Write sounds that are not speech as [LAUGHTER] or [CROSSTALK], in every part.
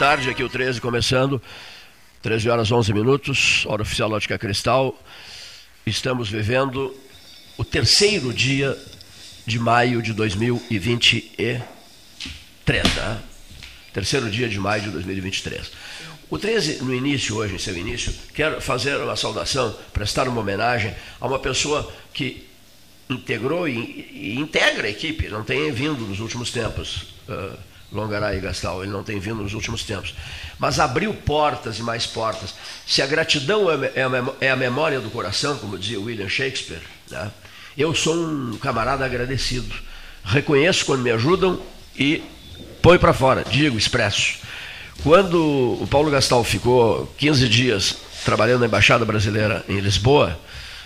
Tarde. Aqui o 13 começando. 13 horas 11 minutos, hora oficial Lógica Cristal. Estamos vivendo o terceiro dia de maio de 2023. Né? Terceiro dia de maio de 2023. O 13, no início, hoje, em seu início, quero fazer uma saudação, prestar uma homenagem a uma pessoa que integrou e, e integra a equipe, não tem vindo nos últimos tempos. Uh, Longaray e Gastal, ele não tem vindo nos últimos tempos. Mas abriu portas e mais portas. Se a gratidão é, é, é a memória do coração, como dizia William Shakespeare, né? eu sou um camarada agradecido. Reconheço quando me ajudam e põe para fora, digo, expresso. Quando o Paulo Gastal ficou 15 dias trabalhando na Embaixada Brasileira em Lisboa,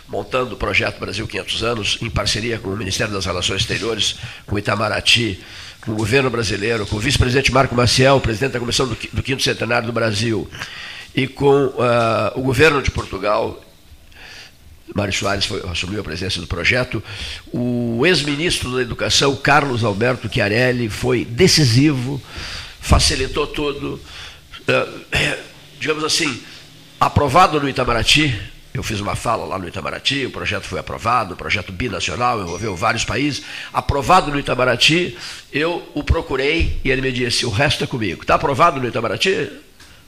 montando o projeto Brasil 500 anos, em parceria com o Ministério das Relações Exteriores, com o Itamaraty, com o governo brasileiro, com o vice-presidente Marco Maciel, presidente da Comissão do, Quinto Centenário do Brasil, e com uh, o governo de Portugal, Mário Soares foi, assumiu a presidência do projeto. O ex-ministro da Educação, Carlos Alberto Chiarelli, foi decisivo, facilitou tudo. Uh, digamos assim, aprovado no Itamaraty, eu fiz uma fala lá no Itamaraty, o projeto foi aprovado, o projeto binacional, envolveu vários países. Aprovado no Itamaraty, eu o procurei e ele me disse: o resto é comigo. Está aprovado no Itamaraty?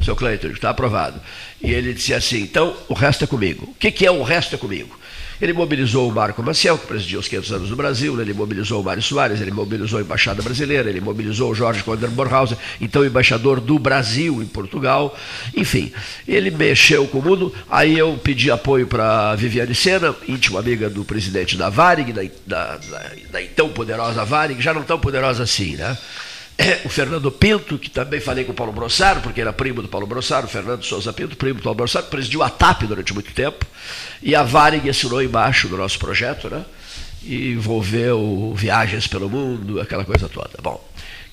Seu Cleiton, está aprovado. E ele disse assim: então o resto é comigo. O que, que é o resto é comigo? Ele mobilizou o Marco Maciel, que presidiu os 500 anos do Brasil, ele mobilizou o Mário Soares, ele mobilizou a Embaixada Brasileira, ele mobilizou o Jorge Conder Borhausen, então embaixador do Brasil em Portugal. Enfim, ele mexeu com o mundo. Aí eu pedi apoio para Viviane Sena, íntima amiga do presidente da Varig, da, da, da, da então poderosa Varig, já não tão poderosa assim, né? É, o Fernando Pinto, que também falei com o Paulo Brossaro, porque era primo do Paulo Brossaro, o Fernando Souza Pinto, primo do Paulo Brossaro, presidiu a TAP durante muito tempo, e a Varig assinou embaixo do nosso projeto, né? E envolveu viagens pelo mundo, aquela coisa toda. Bom,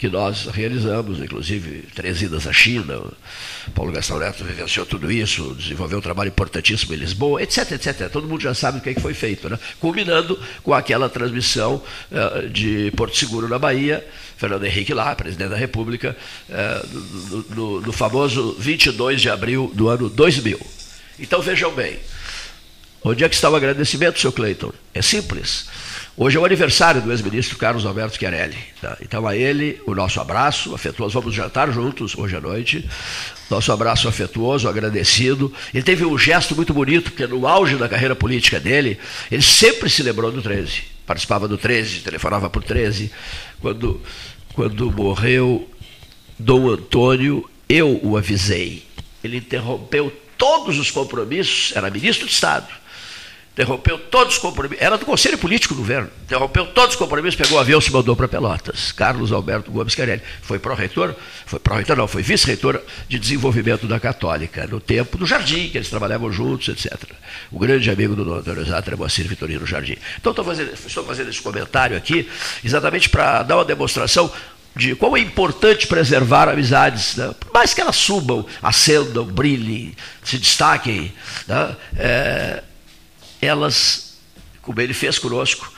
que nós realizamos, inclusive três idas à China. Paulo Gastão Neto vivenciou tudo isso, desenvolveu um trabalho importantíssimo em Lisboa, etc, etc. Todo mundo já sabe o que, é que foi feito, né? culminando com aquela transmissão uh, de Porto Seguro na Bahia, Fernando Henrique lá, presidente da República, uh, no, no, no famoso 22 de abril do ano 2000. Então vejam bem, onde é que está o agradecimento, seu Cleiton? É simples Hoje é o aniversário do ex-ministro Carlos Alberto Chiarelli. Tá? Então, a ele, o nosso abraço afetuoso. Vamos jantar juntos hoje à noite. Nosso abraço afetuoso, agradecido. Ele teve um gesto muito bonito, porque no auge da carreira política dele, ele sempre se lembrou do 13. Participava do 13, telefonava por 13. Quando, quando morreu Dom Antônio, eu o avisei. Ele interrompeu todos os compromissos, era ministro de Estado interrompeu todos os compromissos, era do Conselho Político do Governo, interrompeu todos os compromissos, pegou o avião e se mandou para Pelotas. Carlos Alberto Gomes Carelli foi pró-reitor, foi pró-reitor não, foi vice-reitor de desenvolvimento da Católica, no tempo do Jardim, que eles trabalhavam juntos, etc. O grande amigo do Dr. Exato Moacir Vitorino Jardim. Então estou fazendo, estou fazendo esse comentário aqui exatamente para dar uma demonstração de como é importante preservar amizades, né? por mais que elas subam, acendam, brilhem, se destaquem. Né? É, elas, como ele fez conosco,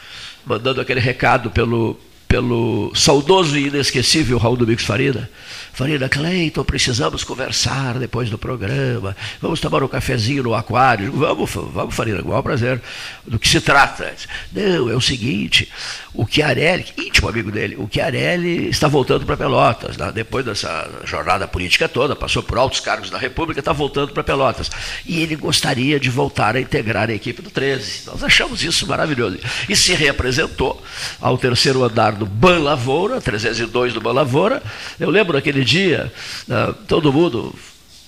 mandando aquele recado pelo, pelo saudoso e inesquecível Raul Domingos Farina. Farina, Cleiton, precisamos conversar depois do programa. Vamos tomar um cafezinho no aquário. Vamos, vamos, Farina, com prazer. Do que se trata? Não, é o seguinte: o Chiarelli, íntimo amigo dele, o Chiarelli está voltando para Pelotas. Né? Depois dessa jornada política toda, passou por altos cargos da República, está voltando para Pelotas. E ele gostaria de voltar a integrar a equipe do 13. Nós achamos isso maravilhoso. E se reapresentou ao terceiro andar do Ban Lavoura, 302 do Ban Lavoura. Eu lembro daquele dia, né, todo mundo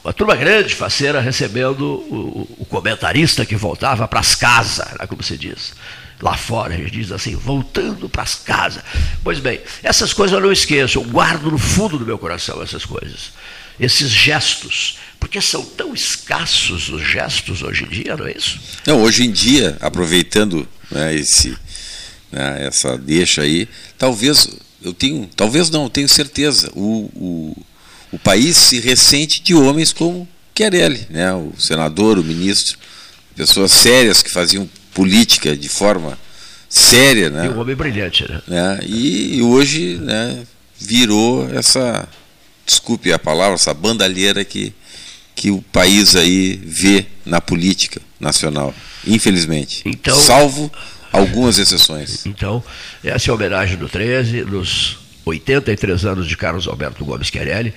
uma turma grande, faceira, recebendo o, comentarista que voltava para as casas, né, como se diz. Lá fora, a gente diz assim, voltando para as casas. Pois bem, essas coisas eu não esqueço, eu guardo no fundo do meu coração essas coisas. Esses gestos, porque são tão escassos os gestos hoje em dia, não é isso? Não, hoje em dia, aproveitando né, esse, né, essa deixa aí, talvez eu tenho, talvez não, tenho certeza, o, o, o país se ressente de homens como Chiarelli, né, o senador, o ministro, pessoas sérias que faziam política de forma séria. Né, e um homem brilhante. Né? né e hoje né, virou essa, desculpe a palavra, essa bandalheira que, que o país aí vê na política nacional, infelizmente. Então, Salvo algumas exceções. Então, essa é a homenagem do 13, dos 83 anos de Carlos Alberto Gomes Querelli.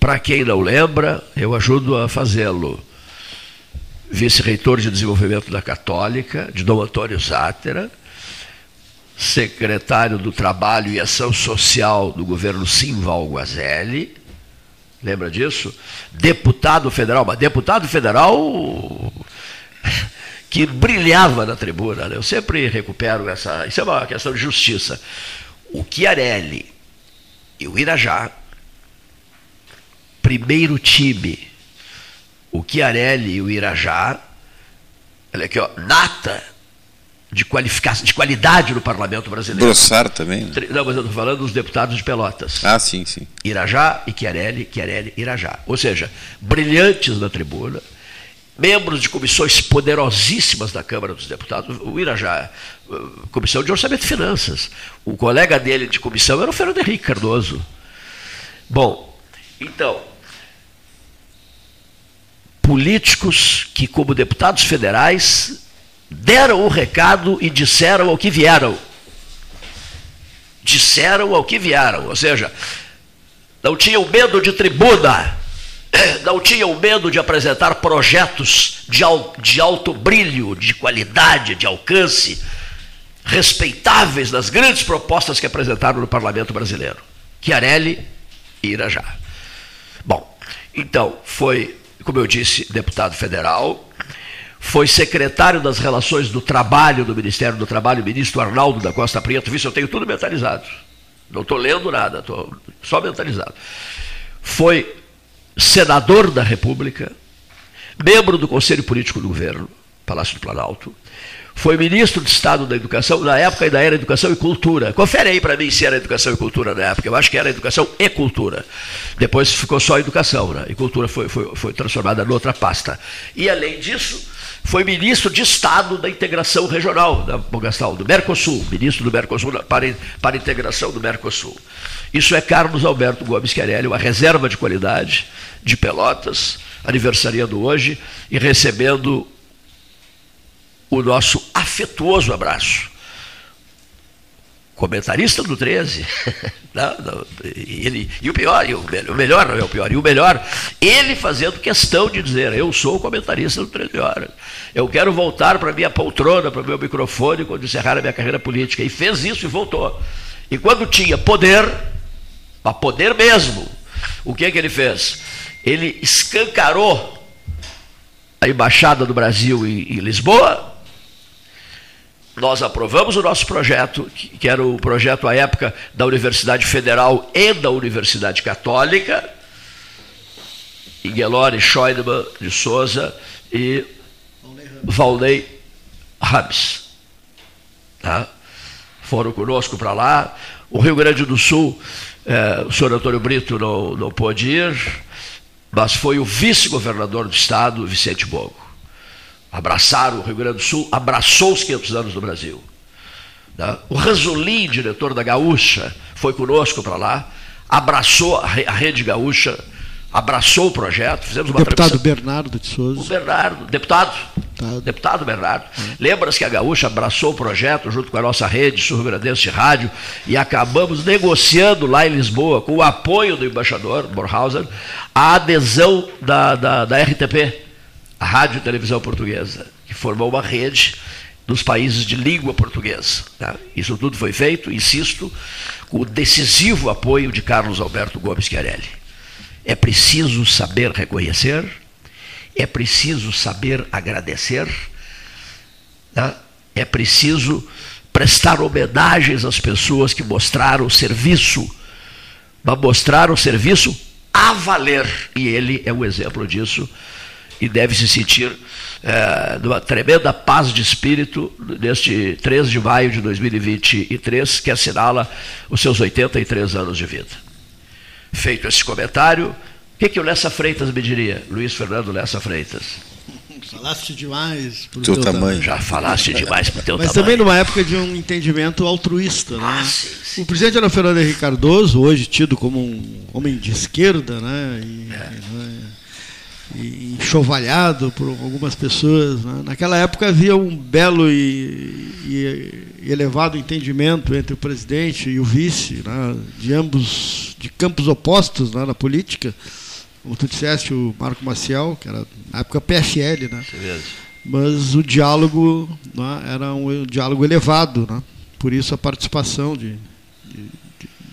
Para quem não lembra, eu ajudo a fazê-lo. Vice-reitor de desenvolvimento da Católica, de Dom Antônio Zátera, secretário do Trabalho e Ação Social do governo Simval Guazelli, lembra disso? Deputado federal, mas deputado federal que brilhava na tribuna. Né? Eu sempre recupero essa. Isso é uma questão de justiça. O Chiarelli e o Irajá, primeiro time. O Chiarelli e o Irajá, olha aqui, ó, nata de qualificação, de qualidade no parlamento brasileiro. Brossar também. Né? Não, mas eu estou falando dos deputados de Pelotas. Ah, sim, sim. Irajá e Chiarelli, Chiarelli, Irajá. Ou seja, brilhantes na tribuna, membros de comissões poderosíssimas da Câmara dos Deputados. O Irajá, eh, comissão de Orçamento e Finanças. O colega dele de comissão era o Fernando Henrique Cardoso. Bom, então, políticos que, como deputados federais, deram o recado e disseram ao que vieram. Disseram ao que vieram, ou seja, não tinham medo de tribuna não tinham medo de apresentar projetos de, de alto brilho, de qualidade, de alcance, respeitáveis nas grandes propostas que apresentaram no parlamento brasileiro. Chiarelli e Irajá. Bom, então, foi, como eu disse, deputado federal, foi secretário das Relações do Trabalho do Ministério do Trabalho, ministro Arnaldo da Costa Prieto, visto eu tenho tudo mentalizado. Não estou lendo nada, estou só mentalizado. Foi senador da República, membro do Conselho Político do Governo, Palácio do Planalto, foi ministro de Estado da Educação, na época ainda era Educação e Cultura. Confere aí para mim se era Educação e Cultura na época. Eu acho que era Educação e Cultura. Depois ficou só Educação, né? e Cultura foi, foi, foi transformada noutra pasta. E além disso, foi ministro de Estado da Integração Regional da Bogastal, do Mercosul, ministro do Mercosul para, para a integração do Mercosul. Isso é Carlos Alberto Gomes Querelli, uma reserva de qualidade de Pelotas, aniversariando hoje e recebendo o nosso afetuoso abraço. Comentarista do 13. [LAUGHS] não, não, ele, e o pior, e o, o melhor não é o pior, e o melhor, ele fazendo questão de dizer, eu sou comentarista do 13 horas. Eu quero voltar para minha poltrona, para o meu microfone, quando encerrar a minha carreira política. E fez isso e voltou. E quando tinha poder, para poder mesmo. O que é que ele fez? Ele escancarou a embaixada do Brasil em, em Lisboa. Nós aprovamos o nosso projeto, que era o projeto à época da Universidade Federal e da Universidade Católica. Ingelore Scheunemann de Souza e Valnei Rams. Tá? Foram conosco para lá. O Rio Grande do Sul é, o senhor Antônio Brito não, não pôde ir, mas foi o vice-governador do estado, Vicente Bogo. Abraçaram o Rio Grande do Sul, abraçou os 500 anos do Brasil. Né? O Ranzolin, diretor da Gaúcha, foi conosco para lá, abraçou a Rede Gaúcha, abraçou o projeto, fizemos uma Deputado Bernardo de Souza. O Bernardo, deputado. Deputado, deputado Bernardo. Hum. Lembra-se que a Gaúcha abraçou o projeto junto com a nossa rede sul-grandense de rádio e acabamos negociando lá em Lisboa, com o apoio do embaixador Borhausen, a adesão da, da, da RTP, a Rádio e Televisão Portuguesa, que formou uma rede dos países de língua portuguesa. Tá? Isso tudo foi feito, insisto, com o decisivo apoio de Carlos Alberto Gomes Chiarelli. É preciso saber reconhecer, é preciso saber agradecer, tá? é preciso prestar homenagens às pessoas que mostraram serviço, mas mostraram o serviço a valer. E ele é um exemplo disso e deve se sentir é, numa tremenda paz de espírito neste 3 de maio de 2023, que assinala os seus 83 anos de vida. Feito esse comentário, o que, que o Lessa Freitas me diria? Luiz Fernando Lessa Freitas. Falaste demais pro teu, teu tamanho. tamanho. Já falaste demais pro teu Mas tamanho. também numa época de um entendimento altruísta, né? Ah, sim, sim. O presidente era Fernando Henrique Cardoso, hoje tido como um homem de esquerda, né? E, é. né? Enxovalhado por algumas pessoas. Né? Naquela época havia um belo e, e, elevado entendimento entre o presidente e o vice, né? de ambos, de campos opostos né? na política. Como tu disseste, o Marco Maciel, que era na época PFL, né? mas o diálogo né? era um diálogo elevado. Né? Por isso a participação de, de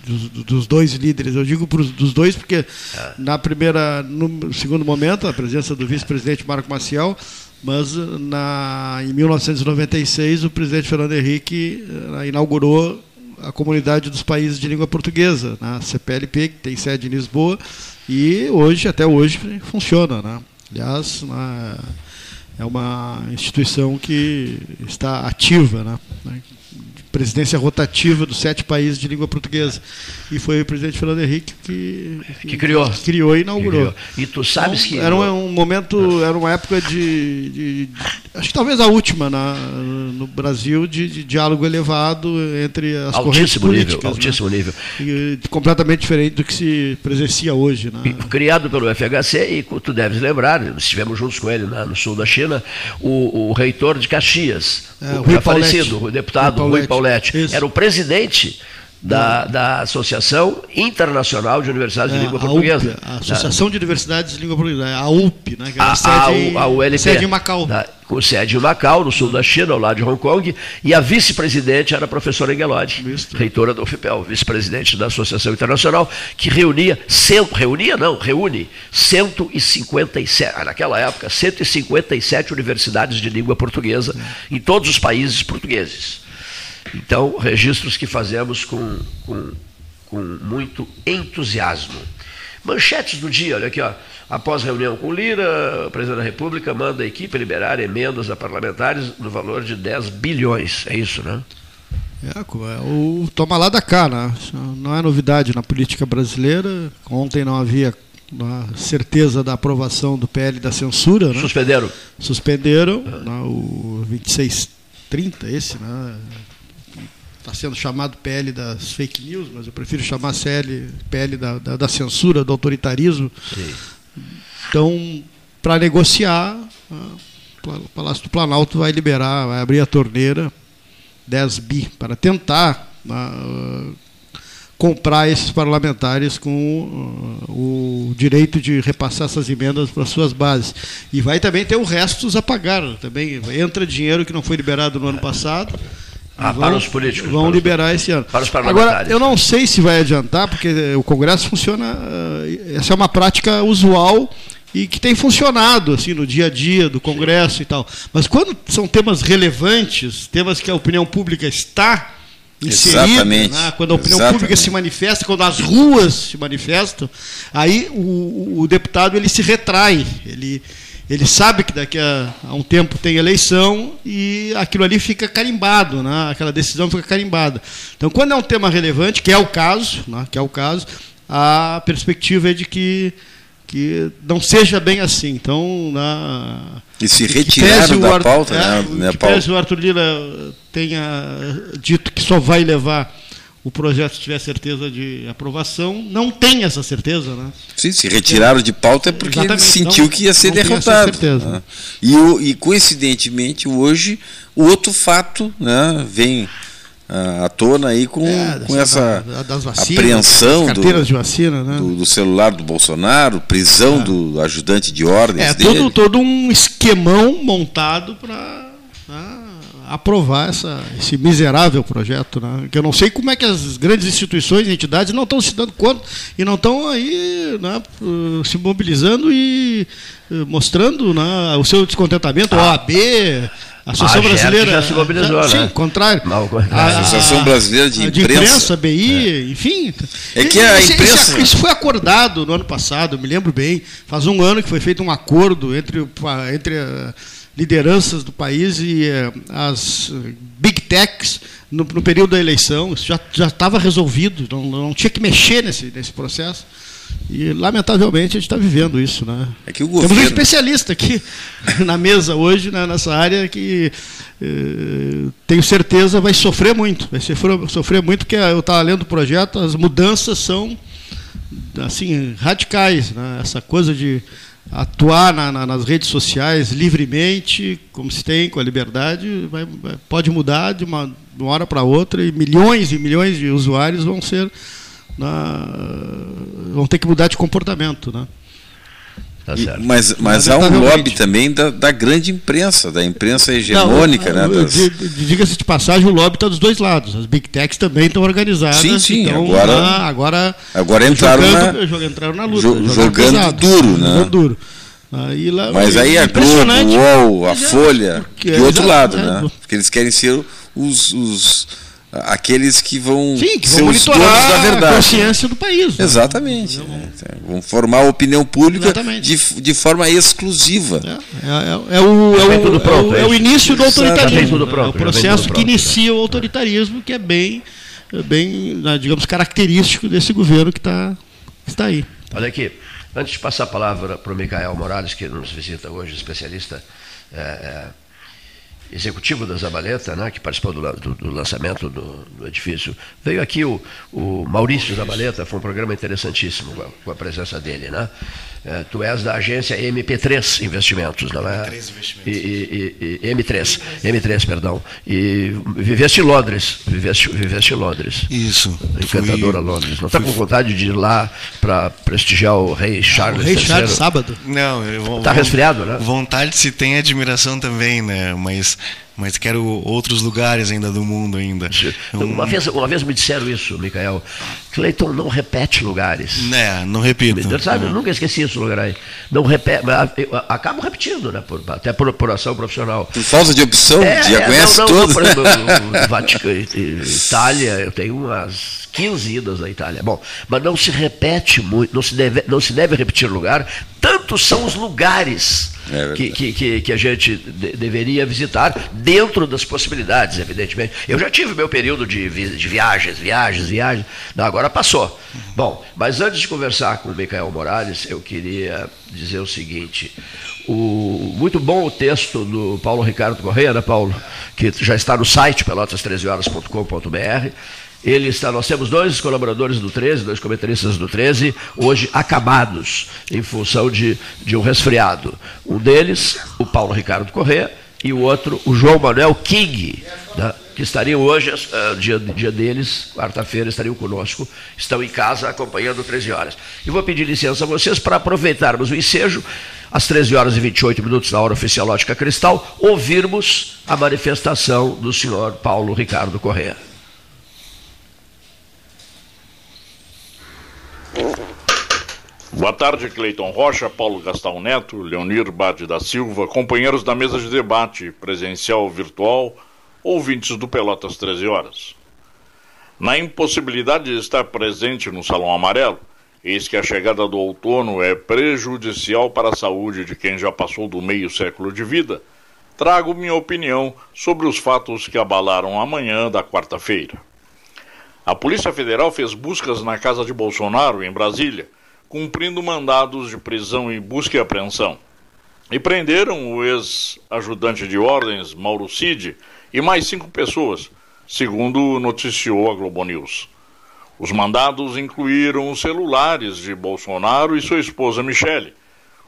dos, dos, dois líderes. Eu digo pros, dos dois porque é. na primeira, no segundo momento, a presença do vice-presidente Marco Maciel, mas na, em 1996 o presidente Fernando Henrique uh, inaugurou a comunidade dos países de língua portuguesa, na CPLP, que tem sede em Lisboa, e hoje, até hoje, funciona. Né? Aliás, na, é uma instituição que está ativa, né? Presidência rotativa dos sete países de língua portuguesa. E foi o presidente Fernando Henrique que, que, que criou. Que criou e inaugurou. Criou. E tu sabes então, que. Era um, um, momento, era uma época de, de, de. acho que talvez a última na, no Brasil de, de diálogo elevado entre as altíssimo correntes políticas. Nível, né? altíssimo né? nível. E, completamente diferente do que se presencia hoje. Né? Criado pelo FHC, e tu deves lembrar, estivemos juntos com ele no sul da China, o, o reitor de Caxias, é, o, o falecido, o deputado Rui Paulette Paulette. Era o presidente da, da Associação Internacional de Universidades é, de Língua a Portuguesa. UP, a Associação da, de Universidades de Língua Portuguesa, a UP, né, que a, sede, a, a ULP, sede em Macau. Da, com sede em Macau, no sul da China, ao lado de Hong Kong, e a vice-presidente era a professora Engelodi, reitora do UFPEL, vice-presidente da Associação Internacional, que reunia, cento, reunia não, reúne 157, naquela época, 157 universidades de língua portuguesa é. em todos os países portugueses. Então, registros que fazemos com, com, com muito entusiasmo. Manchetes do dia, olha aqui, ó. Após reunião com Lira, o presidente da República manda a equipe liberar emendas a parlamentares no valor de 10 bilhões. É isso, né? É, é o toma lá da cá, né? Não é novidade na política brasileira. Ontem não havia certeza da aprovação do PL da censura. Né? Suspenderam. Suspenderam né? o 2630, esse, né? Está sendo chamado PL das fake news, mas eu prefiro chamar CL, PL da, da, da censura, do autoritarismo. Sim. Então, para negociar, o Palácio do Planalto vai liberar, vai abrir a torneira 10 bi para tentar uh, comprar esses parlamentares com uh, o direito de repassar essas emendas para suas bases. E vai também ter o restos a pagar. Também entra dinheiro que não foi liberado no ano passado ah, vão, para os políticos. Vão para liberar esse ano. Para os parlamentares. Agora, eu não sei se vai adiantar, porque o Congresso funciona. Eh, essa é uma prática usual e que tem funcionado assim no dia a dia do Congresso Sim. e tal. Mas quando são temas relevantes, temas que a opinião pública está inserida, né? quando a opinião Exatamente. pública se manifesta, quando as ruas se manifestam, aí o, o deputado ele se retrai, ele ele sabe que daqui a, a, um tempo tem eleição e aquilo ali fica carimbado, né? aquela decisão fica carimbada. Então, quando é um tema relevante, que é o caso, né? que é o caso, a perspectiva é de que, que não seja bem assim. Então, na e se retiraram da Arthur, pauta, é, né? Que pese o Arthur Lira tenha dito que só vai levar o projeto tiver certeza de aprovação, não tem essa certeza, né? Sim, se retiraram de pauta é porque Exatamente, ele sentiu não, que ia ser derrotado. Né? E, e coincidentemente hoje o outro fato, né, vem à tona aí com, é, com essa da, vacinas, apreensão do, vacina, né? do, do, celular do Bolsonaro, prisão é. do ajudante de ordens é, dele. Todo, todo um esquemão montado para né, aprovar essa, esse miserável projeto, né? que eu não sei como é que as grandes instituições e entidades não estão se dando conta e não estão aí né, se mobilizando e eh, mostrando né, o seu descontentamento, a OAB, a Associação a Brasileira. Já se mobilizou, já, né? Sim, contrário. Não, a, a, Associação Brasileira de Imprensa. De imprensa, BI, é. enfim. É que a imprensa. Isso, isso, foi acordado no ano passado, me lembro bem. Faz um ano que foi feito um acordo entre, entre uh, lideranças do país e uh, as big techs no, no, período da eleição. Isso já estava resolvido, não, não tinha que mexer nesse, nesse processo. E, lamentavelmente, a gente está vivendo isso. Né? É que o governo... Temos um especialista aqui [LAUGHS] na mesa hoje, né, nessa área, que eh, tenho certeza vai sofrer muito. Vai sofrer, sofrer muito, porque eu estava lendo o projeto, as mudanças são assim radicais. Né? Essa coisa de atuar na, na, nas redes sociais livremente, como se tem com a liberdade, vai, vai, pode mudar de uma, de uma hora para outra e milhões e milhões de usuários vão ser na, vão ter que mudar de comportamento. Né? Tá e, mas mas há um lobby também da, da, grande imprensa, da imprensa hegemônica. Não, né, das... Diga-se de passagem, o lobby está dos dois lados. As big techs também estão organizadas. Sim, sim. Então, agora, na, agora, agora entraram, jogando, na, entraram na luta. Jo, jogando pesado, duro. Né? Jogando duro. Aí, lá, mas aí a Globo, o UOL, a é, Folha, de outro lado, né? Porque eles querem ser os, os aqueles que vão, Sim, que vão monitorar da verdade. a consciência do país. Né? Exatamente. É, vão formar a opinião pública de, de forma exclusiva. É, é, é o, é, o, é, o, início do autoritarismo. Pronto, é o processo que inicia o autoritarismo, que é bem, bem né, digamos, característico desse governo que está está aí. Olha aqui, antes de passar a palavra para o Micael Morales, que nos visita hoje, especialista é, executivo da Zabaleta, né, que participou do, do, do lançamento do, do, edifício. Veio aqui o, o Maurício Zabaleta, foi um programa interessantíssimo com a, com a presença dele. Né? É, tu és da agência MP3 Investimentos, não é? M3 Investimentos. E, e, e, M3, M3, perdão. E viveste em Londres, viveste, viveste em Londres. Isso. Encantadora fui, Londres. Não está com vontade de ir lá para prestigiar o rei Charles O rei Charles sábado? Não. Está resfriado, né? Vontade se tem, admiração também, né? Mas mas quero outros lugares ainda do mundo ainda. Uma vez, uma vez me disseram isso, Micael. Cleiton não repete lugares. É, não repito. Sabe, eu nunca esqueci esse lugar aí. Não repete, acabo repetindo, né? Por, até por, por ação profissional. Por falta de opção, é, já é, conhece não, não, Por exemplo, [LAUGHS] Vaticano, Itália, eu tenho umas 15 idas na Itália. Bom, mas não se repete muito, não se deve, não se deve repetir lugar, tantos são os lugares é que, que, que, a gente de, deveria visitar, dentro das possibilidades, evidentemente. Eu já tive meu período de, de viagens, viagens, viagens, não, agora passou. Bom, mas antes de conversar com o Micael Morales, eu queria dizer o seguinte. O, muito bom o texto do Paulo Ricardo Correia, né, Paulo? Que já está no site pelotas13horas.com.br ele está, nós temos dois colaboradores do 13, dois comentaristas do 13, hoje acabados em função de, de um resfriado. Um deles, o Paulo Ricardo Corrêa, e o outro, o João Manuel King, né, que estariam hoje, uh, dia, dia deles, quarta-feira, estariam conosco, estão em casa acompanhando 13 horas. E vou pedir licença a vocês para aproveitarmos o ensejo, às 13 horas e 28 minutos, na hora oficial Ótica Cristal, ouvirmos a manifestação do senhor Paulo Ricardo Corrêa. Boa tarde, Cleiton Rocha, Paulo Gastão Neto, Leonir Bade da Silva, companheiros da mesa de debate, presencial ou virtual, ouvintes do Pelotas 13 Horas. Na impossibilidade de estar presente no Salão Amarelo, eis que a chegada do outono é prejudicial para a saúde de quem já passou do meio século de vida, trago minha opinião sobre os fatos que abalaram a manhã da quarta-feira. A Polícia Federal fez buscas na casa de Bolsonaro, em Brasília, cumprindo mandados de prisão e busca e apreensão. E prenderam o ex-ajudante de ordens, Mauro Cid, e mais cinco pessoas, segundo noticiou a Globo News. Os mandados incluíram os celulares de Bolsonaro e sua esposa Michele,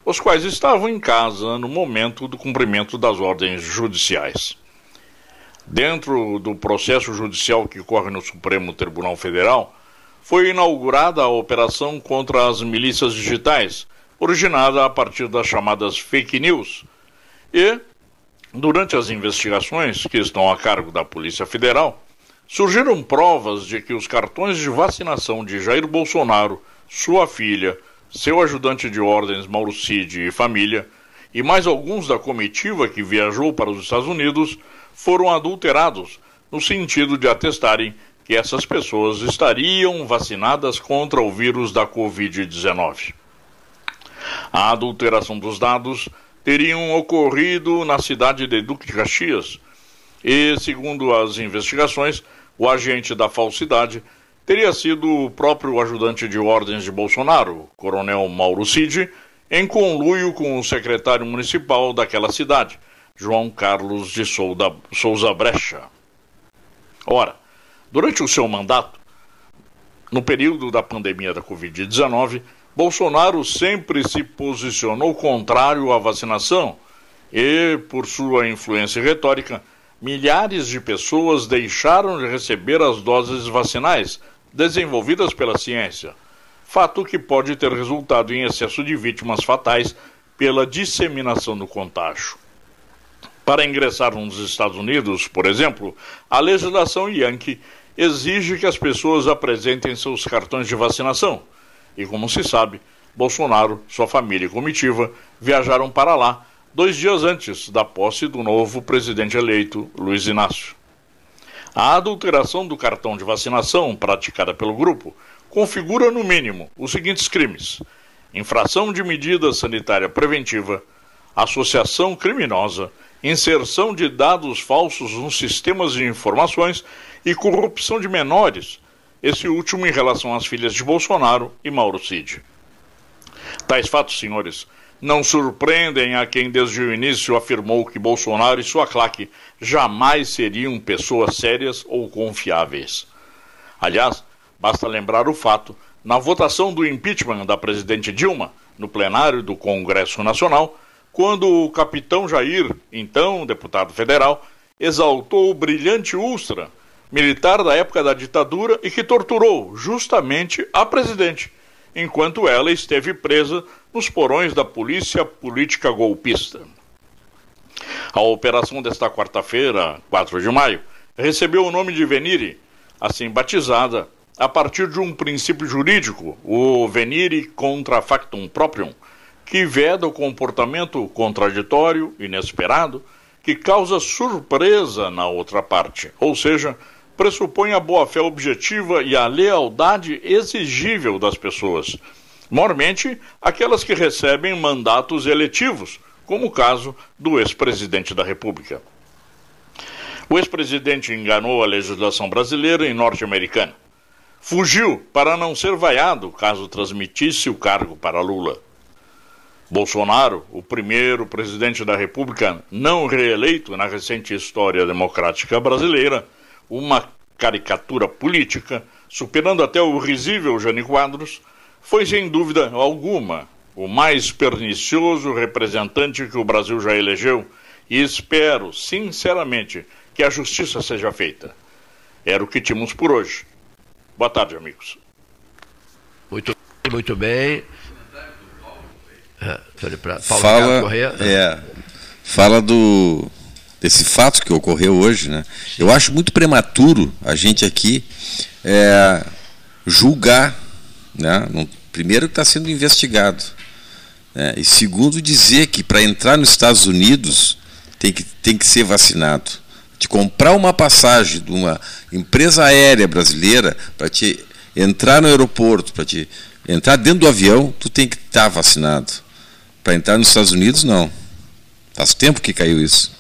os quais estavam em casa no momento do cumprimento das ordens judiciais. Dentro do processo judicial que corre no Supremo Tribunal Federal, foi inaugurada a operação contra as milícias digitais, originada a partir das chamadas fake news. E, durante as investigações que estão a cargo da Polícia Federal, surgiram provas de que os cartões de vacinação de Jair Bolsonaro, sua filha, seu ajudante de ordens Mauro Cid e família, e mais alguns da comitiva que viajou para os Estados Unidos, foram adulterados, no sentido de atestarem que essas pessoas estariam vacinadas contra o vírus da Covid-19. A adulteração dos dados teriam ocorrido na cidade de Duque de Caxias e, segundo as investigações, o agente da falsidade teria sido o próprio ajudante de ordens de Bolsonaro, Coronel Mauro Cid, em conluio com o secretário municipal daquela cidade, João Carlos de Souza Brecha. Ora, durante o seu mandato, no período da pandemia da Covid-19, Bolsonaro sempre se posicionou contrário à vacinação e, por sua influência retórica, milhares de pessoas deixaram de receber as doses vacinais desenvolvidas pela ciência, fato que pode ter resultado em excesso de vítimas fatais pela disseminação do contágio. Para ingressar nos Estados Unidos, por exemplo, a legislação Yankee exige que as pessoas apresentem seus cartões de vacinação. E como se sabe, Bolsonaro, sua família e comitiva viajaram para lá dois dias antes da posse do novo presidente eleito, Luiz Inácio. A adulteração do cartão de vacinação praticada pelo grupo configura, no mínimo, os seguintes crimes: infração de medida sanitária preventiva, associação criminosa, inserção de dados falsos nos sistemas de informações e corrupção de menores, esse último em relação às filhas de Bolsonaro e Mauro Cid. Tais fatos, senhores, não surpreendem a quem desde o início afirmou que Bolsonaro e sua claque jamais seriam pessoas sérias ou confiáveis. Aliás, basta lembrar o fato, na votação do impeachment da presidente Dilma, no plenário do Congresso Nacional, quando o capitão Jair, então deputado federal, exaltou o brilhante Ustra, militar da época da ditadura e que torturou justamente a presidente, enquanto ela esteve presa nos porões da polícia política golpista. A operação desta quarta-feira, 4 de maio, recebeu o nome de Venire, assim batizada, a partir de um princípio jurídico, o Venire contra factum proprium, que veda o comportamento contraditório, inesperado, que causa surpresa na outra parte, ou seja, pressupõe a boa-fé objetiva e a lealdade exigível das pessoas, mormente aquelas que recebem mandatos eletivos, como o caso do ex-presidente da República. O ex-presidente enganou a legislação brasileira e norte-americana. Fugiu para não ser vaiado caso transmitisse o cargo para Lula. Bolsonaro, o primeiro presidente da República não reeleito na recente história democrática brasileira, uma caricatura política, superando até o risível Jânio Quadros, foi sem dúvida alguma o mais pernicioso representante que o Brasil já elegeu e espero, sinceramente, que a justiça seja feita. Era o que tínhamos por hoje. Boa tarde, amigos. Muito, muito bem. Paulo fala, Correia. É, fala do desse fato que ocorreu hoje, né? Eu acho muito prematuro a gente aqui é, julgar, né? primeiro que está sendo investigado, né? e segundo dizer que para entrar nos Estados Unidos tem que, tem que ser vacinado. De comprar uma passagem de uma empresa aérea brasileira para te entrar no aeroporto, para te entrar dentro do avião, tu tem que estar tá vacinado. Para entrar nos Estados Unidos, não. Faz tempo que caiu isso.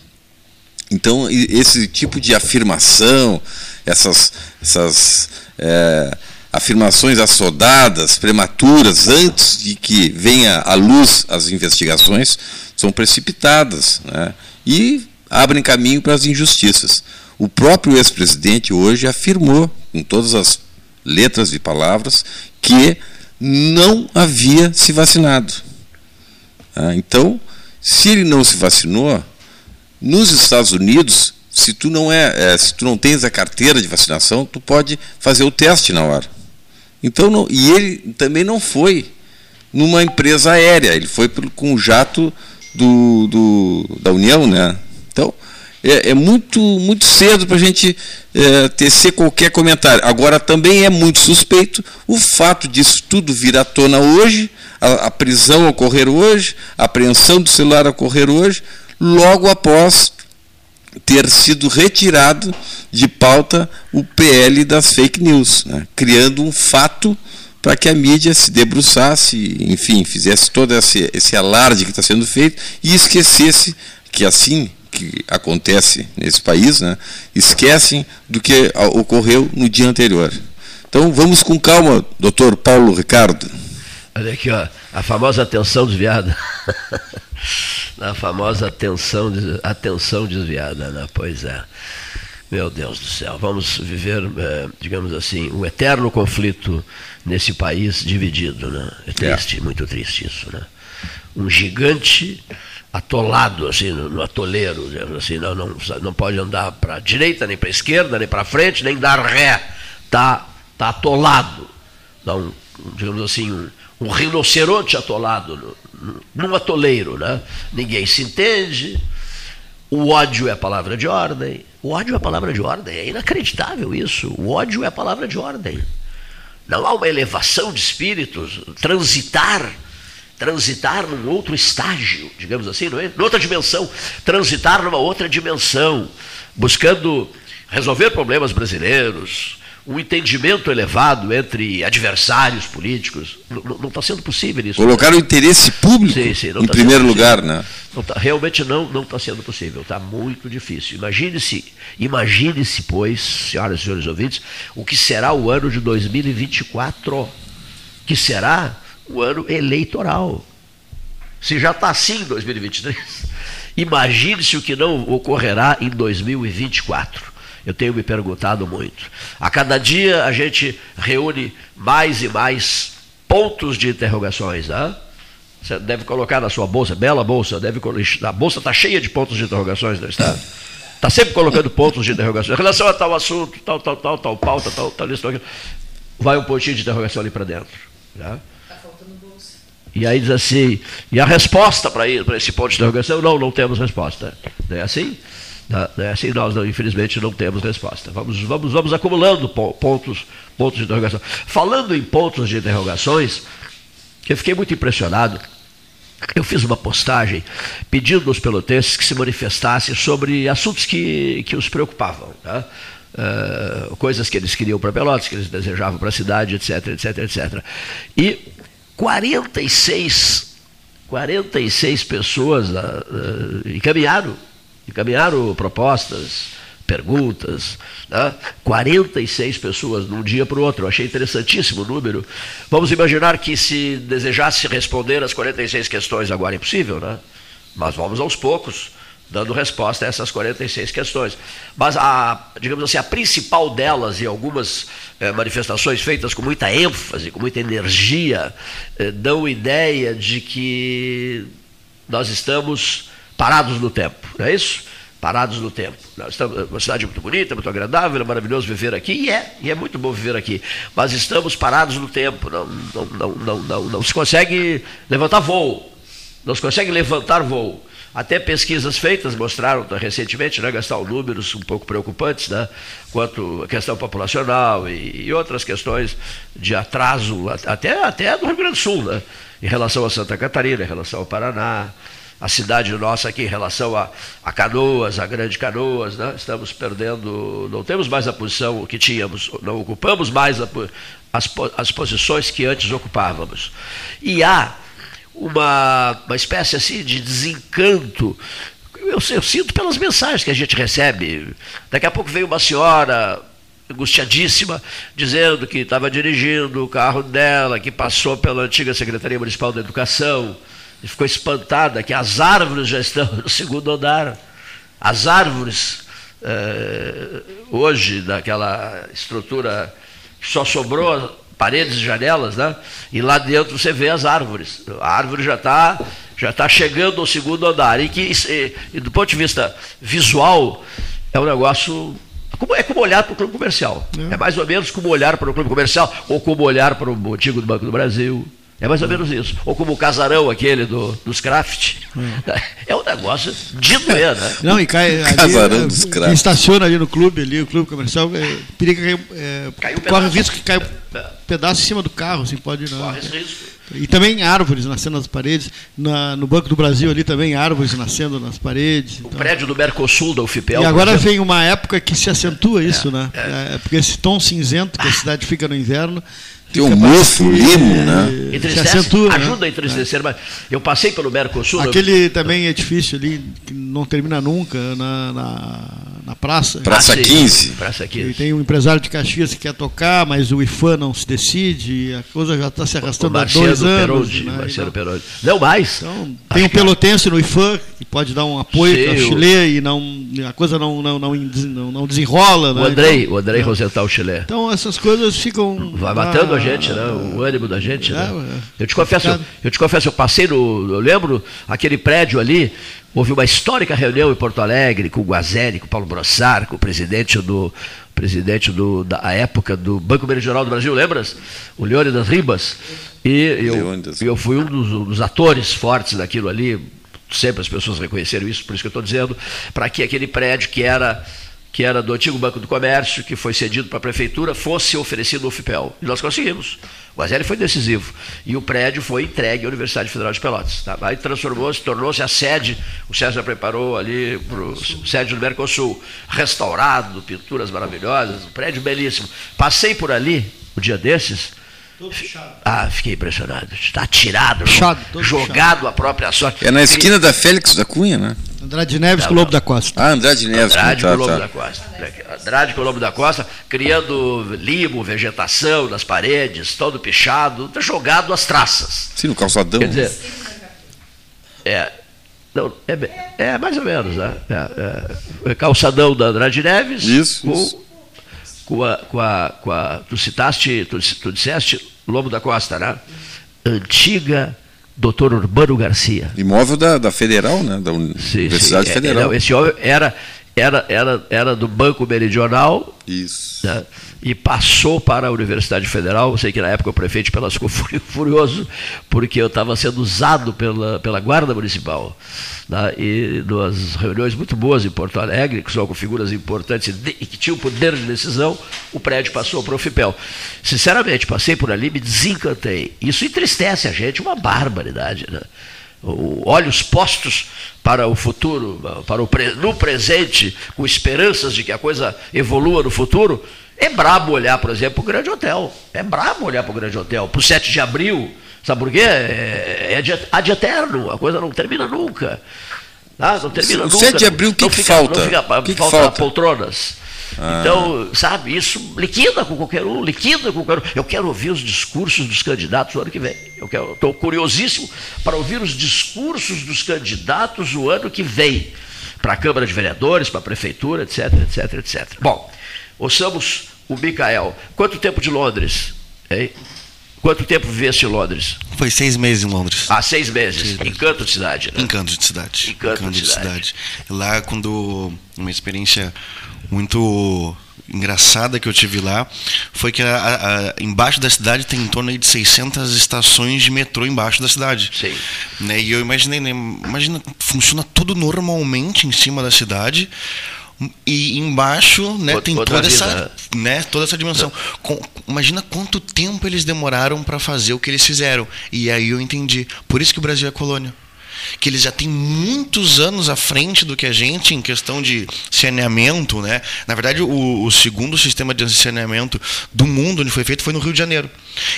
Então, esse tipo de afirmação, essas, essas é, afirmações assodadas, prematuras, antes de que venha à luz as investigações, são precipitadas né? e abrem caminho para as injustiças. O próprio ex-presidente hoje afirmou, com todas as letras e palavras, que não havia se vacinado. Ah, então, se ele não se vacinou, nos Estados Unidos, se tu não é, é, se tu não tens a carteira de vacinação, tu pode fazer o teste na hora. Então, não, e ele também não foi numa empresa aérea, ele foi com o jato do, do, da União, né? Então, é, é muito, muito cedo para a gente é, tecer qualquer comentário. Agora, também é muito suspeito o fato disso tudo vir à tona hoje, a, a prisão ocorrer hoje, a apreensão do celular ocorrer hoje, logo após ter sido retirado de pauta o PL das fake news, né? criando um fato para que a mídia se debruçasse, enfim, fizesse todo esse, esse alarde que está sendo feito e esquecesse que assim que acontece nesse país, né, esquecem do que ocorreu no dia anterior. Então vamos com calma, doutor Paulo Ricardo. Olha aqui, ó, a famosa atenção desviada. [LAUGHS] a famosa atenção, atenção desviada, né? Pois é. Meu Deus do céu, vamos viver, é, digamos assim, um eterno conflito nesse país dividido, né? É triste, é. muito triste isso, né? Um gigante atolado assim no, no atoleiro, assim, não, não, não pode andar para a direita, nem para a esquerda, nem para frente, nem dar ré. Está tá atolado. Dá um, digamos assim, um, um rinoceronte atolado num atoleiro. Né? Ninguém se entende. O ódio é a palavra de ordem. O ódio é a palavra de ordem. É inacreditável isso. O ódio é a palavra de ordem. Não há uma elevação de espíritos, transitar transitar num outro estágio, digamos assim, não é? Noutra dimensão, transitar numa outra dimensão, buscando resolver problemas brasileiros, um entendimento elevado entre adversários políticos. Não está sendo possível isso. Colocar né? o interesse público sim, sim, em tá primeiro lugar, né? Não tá, realmente não não está sendo possível. Está muito difícil. Imagine-se, imagine-se, pois, senhoras e senhores ouvintes, o que será o ano de 2024, que será o ano eleitoral. Se já está assim em 2023, imagine-se o que não ocorrerá em 2024. Eu tenho me perguntado muito. A cada dia a gente reúne mais e mais pontos de interrogações. Né? Você deve colocar na sua bolsa, bela bolsa, deve, a bolsa está cheia de pontos de interrogações, não está? Está sempre colocando pontos de interrogação. Em relação a tal assunto, tal, tal, tal, tal pauta, tal, tal, isso, tal, vai um pontinho de interrogação ali para dentro. Né? E aí diz assim, e a resposta para esse ponto de interrogação? Não, não temos resposta. Não é assim? Não é assim, nós não, infelizmente não temos resposta. Vamos, vamos, vamos acumulando pontos, pontos de interrogação. Falando em pontos de interrogações, eu fiquei muito impressionado. Eu fiz uma postagem pedindo aos pelotenses que se manifestassem sobre assuntos que, que os preocupavam. Uh, coisas que eles queriam para Pelotas, que eles desejavam para a cidade, etc, etc, etc. E 46, 46 pessoas uh, uh, encaminharam, encaminharam propostas, perguntas, né? 46 pessoas de um dia para o outro. Eu achei interessantíssimo o número. Vamos imaginar que se desejasse responder as 46 questões agora é impossível, né? Mas vamos aos poucos dando resposta a essas 46 questões. Mas, a, digamos assim, a principal delas, e algumas eh, manifestações feitas com muita ênfase, com muita energia, eh, dão ideia de que nós estamos parados no tempo, não é isso? Parados no tempo. Nós estamos uma cidade muito bonita, muito agradável, é maravilhoso viver aqui, e é, e é muito bom viver aqui. Mas estamos parados no tempo, não, não, não, não, não, não se consegue levantar voo, não se consegue levantar voo. Até pesquisas feitas mostraram recentemente, né, gastar números um pouco preocupantes, né, quanto à questão populacional e, e, outras questões de atraso, até, até do Rio Grande do Sul, né, em relação a Santa Catarina, em relação ao Paraná, a cidade nossa aqui em relação a, a Canoas, a Grande Canoas, né, estamos perdendo, não temos mais a posição que tínhamos, não ocupamos mais a, as, as posições que antes ocupávamos. E há uma, uma espécie assim de desencanto. Eu, eu, sinto pelas mensagens que a gente recebe. Daqui a pouco veio uma senhora angustiadíssima, dizendo que estava dirigindo o carro dela, que passou pela antiga Secretaria Municipal da Educação, e ficou espantada que as árvores já estão no segundo andar. As árvores, eh, hoje, daquela estrutura que só sobrou paredes e janelas, né? E lá dentro você vê as árvores. A árvore já está já tá chegando ao segundo andar. E que, e, e do ponto de vista visual, é um negócio é como olhar para o clube comercial. É. é. mais ou menos como olhar para o clube comercial, ou como olhar para o antigo do Banco do Brasil. É mais ou menos isso. Ou como o casarão aquele do, dos craft. É. é um negócio de doer, né? [LAUGHS] Não, e cai. Ali, casarão dos craft. estaciona ali no clube, ali, o clube comercial, é, periga é, Caiu corre o risco que cai um é. pedaço em cima do carro, assim, pode não. Corre esse risco. E também árvores nascendo nas paredes. Na, no Banco do Brasil ali também árvores nascendo nas paredes. O então. prédio do Mercosul da UFPEL. E agora vem uma época que se acentua isso, é, né? É. é. porque esse tom cinzento que a cidade fica no inverno tem um mofo, limo, né? Entristece, acentua, né? ajuda né? a entristecer, é. mas eu passei pelo Mercosul. Aquele eu... também é difícil ali, que não termina nunca, na, na, na praça. Praça ah, 15. Praça 15. E tem um empresário de Caxias que quer tocar, mas o IFAM não se decide, a coisa já está se arrastando há dois anos. Perode, né? Marcelo Perode. Não mais. Então, tem um pelotense no IFAM que pode dar um apoio para o Chile e não, a coisa não, não, não, não desenrola. O né? Andrei, então, o Andrei é. Rosenthal Chile. Então essas coisas ficam. Vai matando a gente, né? O ânimo da gente, né? É. Eu te confesso, eu te confesso, eu passei no, eu lembro aquele prédio ali, houve uma histórica reunião em Porto Alegre com o Guazelli, com o Paulo Brossar, com o presidente do presidente do, da época do Banco Meridional do Brasil, lembras? O Leônidas Ribas. E eu, eu fui um dos, um dos atores fortes daquilo ali, sempre as pessoas reconheceram isso, por isso que eu estou dizendo, para que aquele prédio que era que era do antigo Banco do Comércio, que foi cedido para a prefeitura, fosse oferecido ao FIPEL. E nós conseguimos. O Azelli foi decisivo. E o prédio foi entregue à Universidade Federal de Pelotas. Tá? Aí transformou-se, tornou-se a sede, o César preparou ali para o sede do Mercosul, restaurado, pinturas maravilhosas, um prédio belíssimo. Passei por ali, o dia desses, ah, fiquei impressionado. Está tirado, jogado a própria sorte. É na esquina da Félix da Cunha, né? Andrade Neves com o Lobo da Costa. Ah, Andrade Neves. Andrade tá, com o Lobo tá. da Costa. Andrade com o Lobo da Costa, criando limo, vegetação nas paredes, todo pichado, tá jogado as traças. Sim, no calçadão. Quer dizer, é, não, é, é mais ou menos, né? É, é, é calçadão da Andrade Neves. Isso, com, isso. Com a, com a, com a, tu citaste, tu, tu disseste Lobo da Costa, né? Antiga Doutor Urbano Garcia. Imóvel da, da Federal, né? Da Universidade sim. É, Federal. É, esse imóvel era, era, era, era do Banco Meridional. Isso. Né? E passou para a Universidade Federal. Eu sei que na época o prefeito Pelotas [LAUGHS] ficou furioso, porque eu estava sendo usado pela, pela Guarda Municipal. Né? E duas reuniões muito boas em Porto Alegre, que são com figuras importantes e que tinham poder de decisão, o prédio passou para o FIPEL. Sinceramente, passei por ali, me desencantei. Isso entristece a gente, uma barbaridade. Né? olhos postos para o futuro, para o no presente, com esperanças de que a coisa evolua no futuro, é brabo olhar, por exemplo, para o Grande Hotel. É brabo olhar para o Grande Hotel. Para o 7 de abril, sabe por quê? É, é de, ad eterno, a coisa não termina nunca. Ah, não termina o nunca. 7 de abril, o que, que, falta? Não fica, que falta, falta poltronas. Ah. Então, sabe, isso liquida com qualquer um, liquida com qualquer um. Eu quero ouvir os discursos dos candidatos o ano que vem. Eu estou curiosíssimo para ouvir os discursos dos candidatos o ano que vem. Para a Câmara de Vereadores, para a Prefeitura, etc, etc, etc. Bom, ouçamos o Micael. Quanto tempo de Londres? Hein? Quanto tempo viveste em Londres? Foi seis meses em Londres. Ah, seis meses. Seis meses. Encanto de cidade, né? Encanto de cidade. Encanto, Encanto de, de cidade. cidade. Lá, quando uma experiência muito engraçada que eu tive lá foi que a, a, embaixo da cidade tem em torno de 600 estações de metrô embaixo da cidade. Sim. Né? E eu imaginei, né? imagina, funciona tudo normalmente em cima da cidade e embaixo né, tem toda vida, essa, né? né, toda essa dimensão. Com, imagina quanto tempo eles demoraram para fazer o que eles fizeram. E aí eu entendi. Por isso que o Brasil é colônia. Que eles já têm muitos anos à frente do que a gente em questão de saneamento, né? Na verdade, o, o segundo sistema de saneamento do mundo onde foi feito foi no Rio de Janeiro.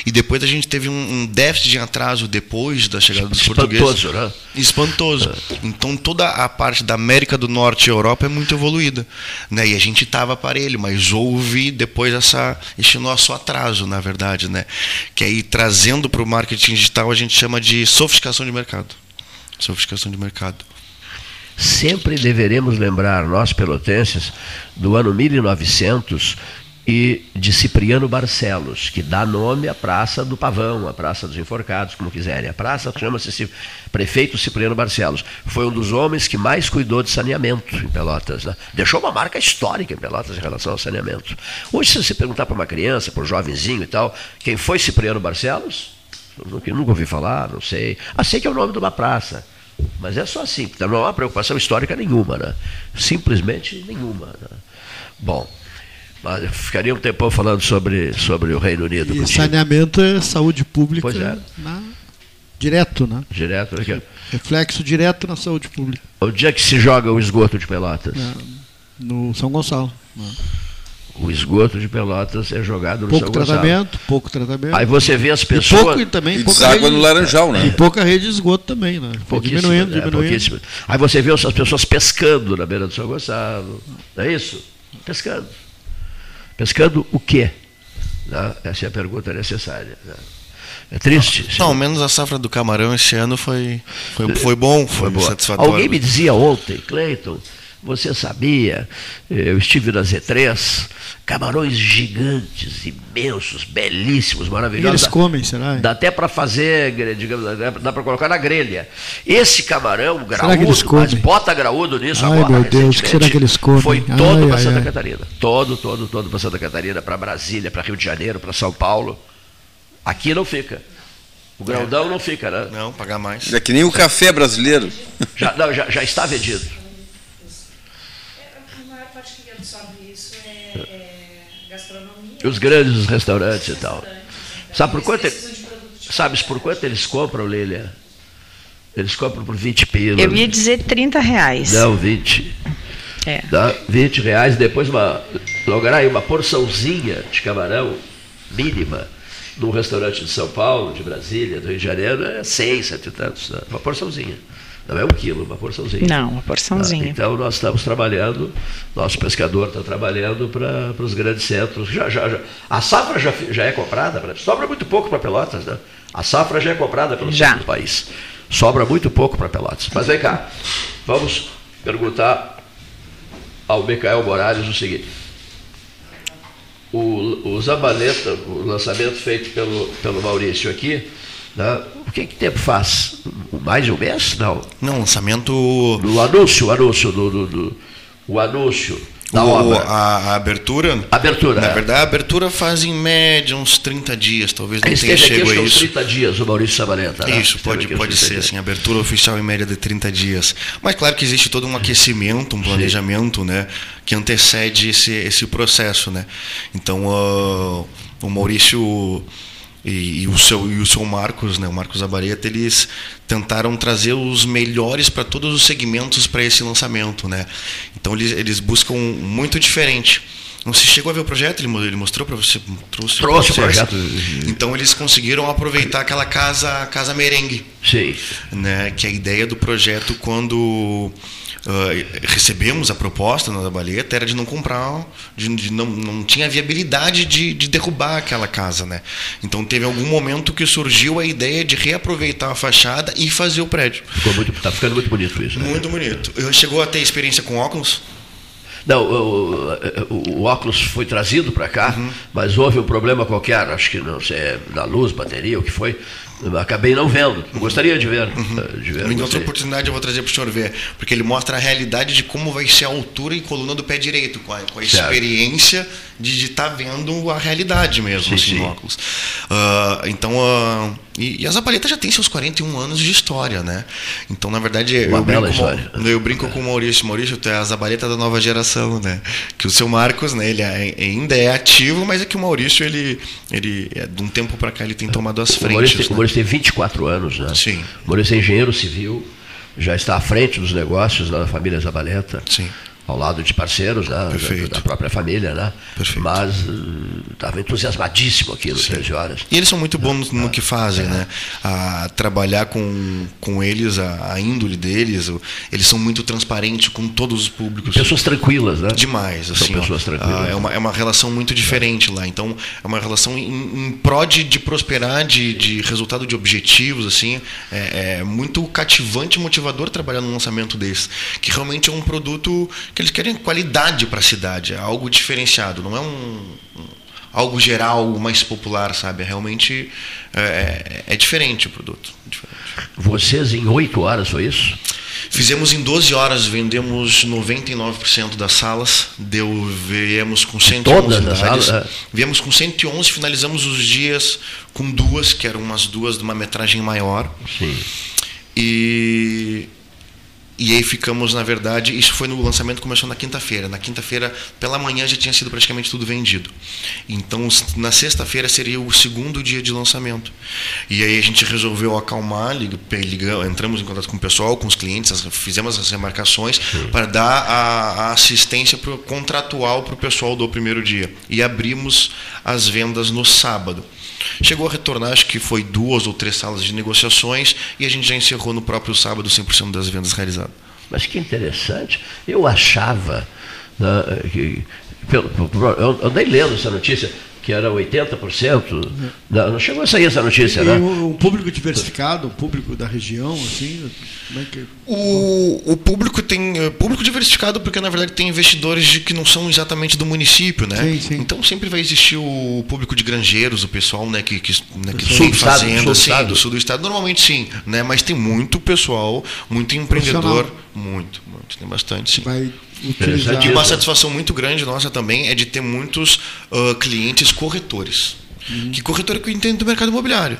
E depois a gente teve um, um déficit de atraso depois da chegada dos Espantoso, portugueses. né? Espantoso. Então toda a parte da América do Norte e Europa é muito evoluída, né? E a gente estava aparelho, mas houve depois essa esse nosso atraso, na verdade, né? Que aí trazendo para o marketing digital a gente chama de sofisticação de mercado. Sofisticação de mercado. Sempre deveremos lembrar, nós pelotenses, do ano 1900 e de Cipriano Barcelos, que dá nome à Praça do Pavão, à Praça dos Enforcados, como quiserem. A praça chama-se Prefeito Cipriano Barcelos. Foi um dos homens que mais cuidou de saneamento em Pelotas. né? Deixou uma marca histórica em Pelotas em relação ao saneamento. Hoje, se você perguntar para uma criança, para um jovenzinho e tal, quem foi Cipriano Barcelos? Eu nunca, ouvi falar, não sei. Ah, sei que é o nome de uma praça. Mas é só assim, não há preocupação histórica nenhuma, né? Simplesmente nenhuma. né? Bom, mas eu ficaria um tempão falando sobre, sobre o Reino Unido. E contigo. saneamento é saúde pública Pois é. na- direto, né? Direto aqui. Reflexo direto na saúde pública. Onde é que se joga o esgoto de Pelotas? né? No São Gonçalo. né? O esgoto de Pelotas é jogado no Pouco São Gonçalo. tratamento, pouco tratamento. Aí você vê as e pessoas. pouco e também E pouca rede- no Laranjal, né? E pouca rede de esgoto também, né? Foi Pouquíssimo, diminuindo, é, diminuindo. pouquíssimo. Aí você vê as pessoas pescando na beira do São Gonçalo. Não é isso? Pescando. Pescando o quê? Né? Essa é a pergunta necessária. né? É triste. Não, ao menos a safra do camarão esse ano foi, foi, foi bom, foi, boa. satisfatório. Alguém me dizia ontem, Cleiton, você sabia, eu estive na Z3, camarões gigantes, imensos, belíssimos, E maravilhosos. eles comem, será? Dá até para fazer, digamos, dá para colocar na grelha. Esse camarão que eles graúdo, comem? mas bota graúdo nisso Ai, agora. meu Deus, o que será que eles comem? Foi todo Ai, para ai, Santa ai. Catarina. Todo, todo, todo para Santa Catarina, para Brasília, para Rio de Janeiro, para São Paulo. Aqui não fica. O graudão não fica, né? Não, pagar mais. É que nem o café brasileiro. Já, não, já, já está vendido. A maior parte que absorve isso é, é gastronomia. Os grandes restaurantes e tal. Sabe por quanto? De Sabes por quanto eles compram, Lília? Eles compram por 20 pila. Eu ia dizer 30 reais. Não, 20. É. Dá 20 reais, depois uma. Logo aí, uma porçãozinha de camarão mínima num restaurante de São Paulo, de Brasília, do Rio de Janeiro, é 100, cento e tantos. né? Uma porçãozinha. Não é um quilo, uma porçãozinha. Não, uma Ah, porçãozinha. Então nós estamos trabalhando, nosso pescador está trabalhando para os grandes centros. Já, já, já. A safra já, já é comprada, pra- sobra muito pouco para Pelotas, né? A safra já é comprada pelo centro do país. Sobra muito pouco para Pelotas. Mas vem cá, vamos perguntar ao Micael Morales o seguinte. O, o Zabaleta, o lançamento feito pelo, pelo Maurício aqui, né? o que, que tempo faz? Mais um mês? Não. Não, lançamento. No anúncio, o anúncio do, do- do- o anúncio da o- obra. a, a abertura. Abertura. Na é. verdade, a abertura faz em média uns 30 dias, talvez não tenha chego a isso. 30 dias, o Maurício Sabaleta. né? Isso, pode, pode 30 ser, assim, abertura oficial em média de 30 dias. Mas claro que existe todo um aquecimento, um planejamento, né, que antecede esse, esse processo, né. Então, ah, o Maurício e, e o seu, e o seu Marcos, né, o Marcos Abareta, eles tentaram trazer os melhores para todos os segmentos para esse lançamento, né. Então, eles, eles buscam muito diferente. Não se chegou a ver o projeto? Ele, mo- ele mostrou para você? Trouxe, Trouxe o projeto. Então eles conseguiram aproveitar aquela casa, casa merengue, Sim. né? Que a ideia do projeto quando ah, recebemos a proposta na baleta era de não comprar, de, de não, não tinha viabilidade de, de derrubar aquela casa, né? Então teve algum momento que surgiu a ideia de reaproveitar a fachada e fazer o prédio. Ficou muito, tá ficando muito bonito isso. Né? Muito bonito. Eu chegou a ter experiência com óculos? Não, o, o- o óculos foi trazido para cá, Uhum. mas houve um problema qualquer, acho que não sei, na luz, bateria, o que foi. Acabei não vendo. Gostaria de ver. eh, De ver Em outra. Uhum. oportunidade eu vou trazer para o senhor ver, porque ele mostra a realidade de como vai ser a altura e coluna do pé direito, com a, com a experiência de estar vendo a realidade mesmo, Sim, assim, sim. no óculos. Ah, então, ah, e, e a Zapaleta já tem seus 41 anos de história, né? Então, na verdade, Uma eu bela brinco, com- eu brinco com o Maurício. Maurício, tu é a Zabaleta da nova geração, né? Que o seu Marcos, né, ele é- ainda é ativo, mas é que o Maurício, ele, ele é, de um tempo para cá, ele tem tomado as O Maurício, frentes. tem, o né? Maurício tem 24 anos, né? Sim. O Maurício é engenheiro civil, já está à frente dos negócios da família Zabaleta. Sim. Ao lado de parceiros, né, da, própria família, né? Perfeito. Mas estava entusiasmadíssimo aqui no 13 horas. E eles são muito bons no que fazem, né? A trabalhar com, com eles, a, a índole deles, eles são muito transparentes com todos os públicos. Pessoas tranquilas, né? Demais, São assim. ó. pessoas tranquilas. Ah, é, uma, é uma relação muito diferente lá. Então, é uma relação em, em pró de, de prosperar, de, de resultado de objetivos, assim. É, é muito cativante e motivador trabalhar num lançamento desse. Que realmente é um produto que eles querem qualidade para a cidade. É algo diferenciado. Não é um, um- algo geral, algo mais popular, sabe? É realmente é, é- é diferente o produto. Diferente. Vocês em oito horas, foi isso? Fizemos em 12 horas, vendemos 99% das salas, deu, viemos com 111 Todas as unidades. salas, é. Viemos com 111, finalizamos os dias com duas, que eram umas duas de uma metragem maior. Sim. E e aí ficamos, na verdade, isso foi no lançamento começou na quinta-feira. Na quinta-feira, pela manhã, já tinha sido praticamente tudo vendido. Então, na sexta-feira seria o segundo dia de lançamento. E aí a gente resolveu acalmar, ligamos, entramos em contato com o pessoal, com os clientes, fizemos as remarcações para dar a, a assistência pro, contratual para o pessoal do primeiro dia. E abrimos as vendas no sábado. Chegou a retornar, acho que foi duas ou três salas de negociações e a gente já encerrou no próprio sábado 100% das vendas realizadas. Mas que interessante. Eu achava né, que. pelo- Eu eu andei lendo essa notícia, que era 80%. Não, não chegou a sair essa notícia, E né? um, público diversificado, um público da região, assim, como é que... O, o público tem eh, público diversificado porque na verdade tem investidores de que não são exatamente do município, né? Sim, sim. Então sempre vai existir o público de granjeiros, o pessoal, né, que que, né, que Sul tem do estado, fazenda, sul do sim, estado. do sul do estado, normalmente sim, né? Mas tem muito pessoal, muito empreendedor. Muito, muito, tem bastante, sim. vai utilizar... E uma satisfação muito grande nossa também é de ter muitos ah, clientes corretores. Que corretor é que entende do mercado imobiliário.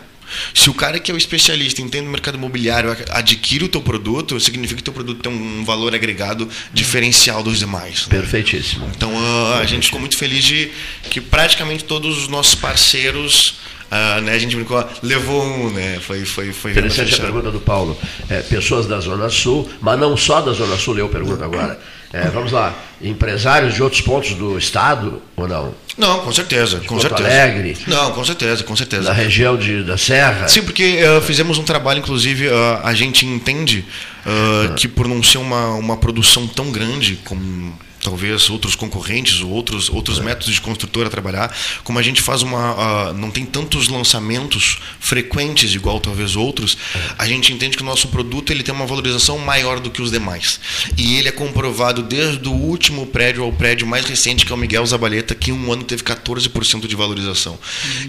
Se o cara que é o especialista entende do mercado imobiliário adquire o teu produto, significa que o teu produto tem um valor agregado diferencial dos demais. né? Perfeitíssimo. Então a gente ficou muito feliz de que praticamente todos os nossos parceiros, ah, né, a gente brincou, levou um, né? Foi, foi, foi Interessante a pergunta do Paulo. É, pessoas da Zona Sul, mas não só da Zona Sul, eu pergunto agora. É, vamos lá, empresários de outros pontos do estado ou não? Não, com certeza, com Porto certeza. Alegre. Não, com certeza, com certeza. Da região de, da Serra? Sim, porque eh, fizemos um trabalho, inclusive, eh, a gente entende eh, que por não ser uma, uma produção tão grande como talvez outros concorrentes ou outros, outros métodos de construtora trabalhar, como a gente faz uma. ah, não tem tantos lançamentos frequentes igual talvez outros, a gente entende que o nosso produto ele tem uma valorização maior do que os demais. E ele é comprovado desde o último prédio ao prédio mais recente, que é o Miguel Zabaleta, que em um ano teve 14% de valorização.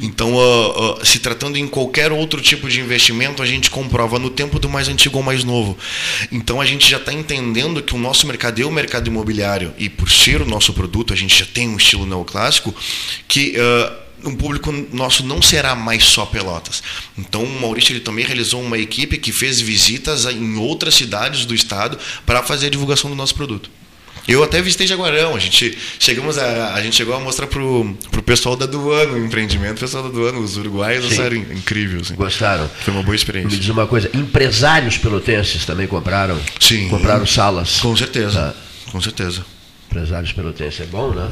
Então, ah, ah, se tratando em qualquer outro tipo de investimento, a gente comprova no tempo do mais antigo ao mais novo. Então, a gente já está entendendo que o nosso mercado é o mercado imobiliário, e por ser o nosso produto, a gente já tem um estilo neoclássico, que. ah, um público nosso não será mais só Pelotas. Então, o Maurício ele também realizou uma equipe que fez visitas em outras cidades do estado para fazer a divulgação do nosso produto. Eu até visitei Jaguarão, a gente chegamos a, a gente chegou a mostrar pro, pro pessoal da Duano o empreendimento, o pessoal da Duano, os uruguaios, Sim. acharam incrível. Assim. Gostaram? Foi uma boa Me experiência. diz uma coisa, empresários pelotenses também compraram? Sim. Compraram salas? Com certeza, Tá. com certeza. Empresários pelotenses, é bom, né?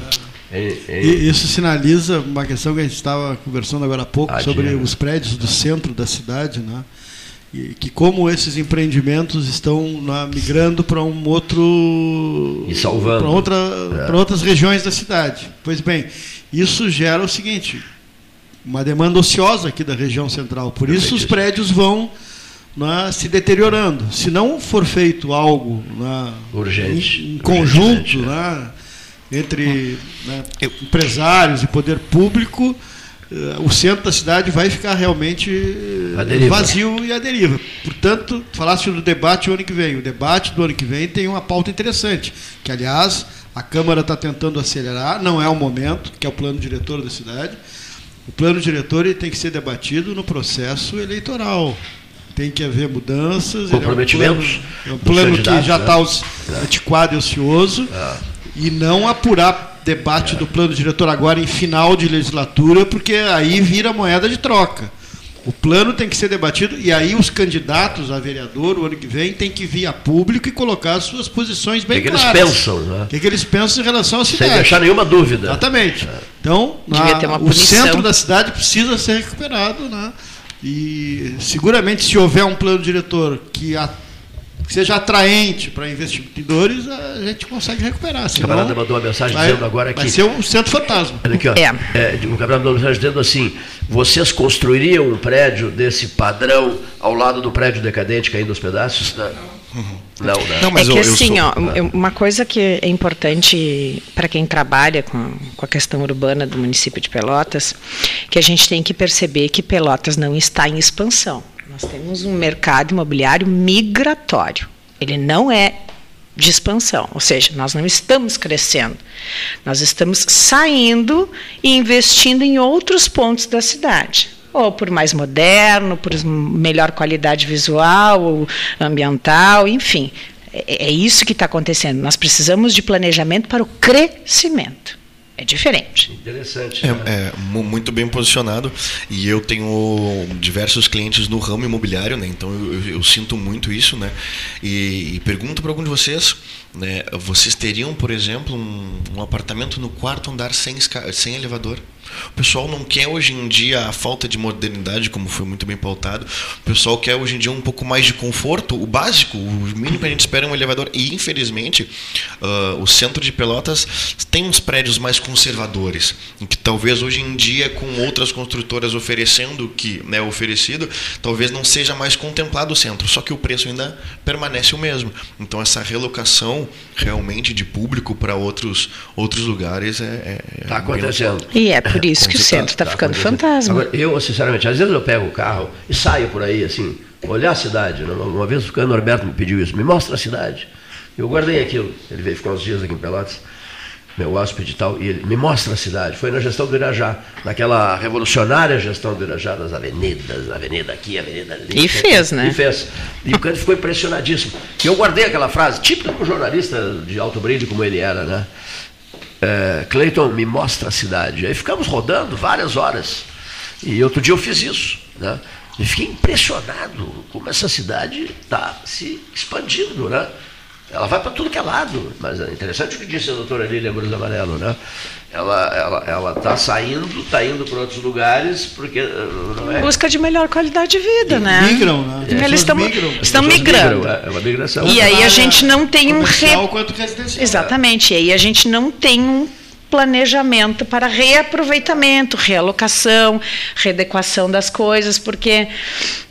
É, é- E isso sinaliza uma questão que a gente estava conversando agora há pouco Ah, sobre os prédios do centro da cidade, né? E que como esses empreendimentos estão né, migrando para um outro E salvando. para outra É. para outras regiões da cidade. Pois bem, isso gera o seguinte, uma demanda ociosa aqui da região central. Por isso os prédios vão né, se deteriorando. Se não for feito algo né, Urgente. em, em conjunto, Urgentemente, né, entre né, empresários e poder público, eh, o centro da cidade vai ficar realmente eh, vazio e à deriva. Portanto, falaste do debate o ano que vem. O debate do ano que vem tem uma pauta interessante, que aliás a Câmara está tentando acelerar, não é o momento, que é o plano diretor da cidade. O plano diretor ele tem que ser debatido no processo eleitoral. Tem que haver mudanças. ele é um Comprometimentos plano- É um plano que já né? está antiquado e ocioso e não apurar debate do plano diretor agora em final de legislatura, porque aí vira moeda de troca. O plano tem que ser debatido e aí os candidatos a vereador o ano que vem têm que vir a público e colocar as suas posições O bem que, que eles claras. pensam, né? O que, que eles pensam em relação à Sem cidade. deixar nenhuma dúvida. Exatamente. Então, na- o centro da cidade precisa ser recuperado, né? E seguramente se houver um plano diretor que, a- que seja atraente para investidores, a gente consegue recuperar. O senão camarada mandou uma mensagem vai, dizendo agora vai que. ser um centro fantasma. Olha aqui, ó. É. É, o camarada mandou uma mensagem dizendo assim: vocês construiriam um prédio desse padrão ao lado do prédio decadente caindo aos pedaços? Não, não. né? Não, mas é que eu- eu assim, sou- ó, eu- uma coisa que é importante para quem trabalha com, com a questão urbana do município de Pelotas, que a gente tem que perceber que Pelotas não está em expansão. Nós temos um mercado imobiliário migratório. Ele não é de expansão, ou seja, nós não estamos crescendo. Nós estamos saindo e investindo em outros pontos da cidade. Ou por mais moderno, por melhor qualidade visual, ou ambiental, enfim. É, é isso que está acontecendo. Nós precisamos de planejamento para o crescimento. É diferente. Interessante. né? É, é, mu- muito bem posicionado e eu tenho diversos clientes no ramo imobiliário, né? Então eu, eu- eu sinto muito isso, né? E, e pergunto para algum de vocês, né? Vocês teriam, por exemplo, um, um apartamento no quarto andar sem, sem elevador? O pessoal não quer hoje em dia a falta de modernidade, como foi muito bem pautado. O pessoal quer hoje em dia um pouco mais de conforto, o básico, o mínimo que a gente espera é um elevador. E infelizmente, ah, o centro de Pelotas tem uns prédios mais conservadores, em que talvez hoje em dia, com outras construtoras oferecendo o que é oferecido, talvez não seja mais contemplado o centro. Só que o preço ainda permanece o mesmo. Então essa relocação realmente de público para outros outros lugares é, é Está é bem acontecendo. E é por isso que o centro está Tá ficando fantasma. Agora, eu, sinceramente, às vezes eu pego o carro e saio por aí, assim, olhar a cidade. né? Uma vez o Cano Norberto me pediu isso, me mostra a cidade. Eu guardei aquilo. Ele veio ficar uns dias aqui em Pelotas, meu hóspede e tal, e ele me mostra a cidade. Foi na gestão do Irajá, naquela revolucionária gestão do Irajá, das avenidas, avenida aqui, avenida ali. E fez, né? E fez. E o Cano ficou impressionadíssimo. E eu guardei aquela frase, típica de um jornalista de alto brilho como ele era, né? é, Cleiton, me mostra a cidade. Aí ficamos rodando várias horas. E outro dia eu fiz isso. Né? E fiquei impressionado como essa cidade está se expandindo. Né? Ela vai para tudo que é lado. Mas é interessante o que disse a doutora Lília Cruz Amarelo. Né? Ela está ela, ela tá saindo, está indo para outros lugares, porque eh, não é. Em busca de melhor qualidade de vida, né? Migram, né? As Eles estão, migram. estão migrando. migram, É uma migração. E aí a gente não tem um comercial re... Exatamente. E aí a gente não tem um planejamento para reaproveitamento, realocação, readequação das coisas, porque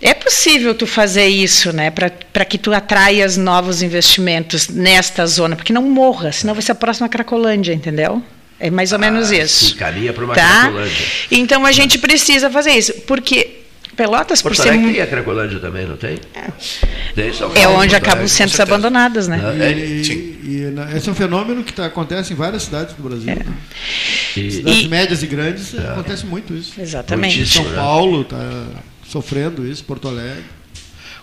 é possível tu fazer isso, né, para que tu atraias novos investimentos nesta zona, porque não morra, senão vai ser a próxima Cracolândia, entendeu? É mais ou menos Ah, isso. se encaminha para uma tá? Cracolândia. Então a gente precisa fazer isso, porque Pelotas, por Porto ser Alegre mu- tem a Cracolândia também, não tem? É Paulo, onde acabam os centros abandonados, né? É, E, Sim. e na- esse é um fenômeno que tá, acontece em várias cidades do Brasil. né? E- Cidades E- médias e grandes acontece muito isso. Exatamente. Muitíssimo. São né? Paulo está sofrendo isso, Porto Alegre.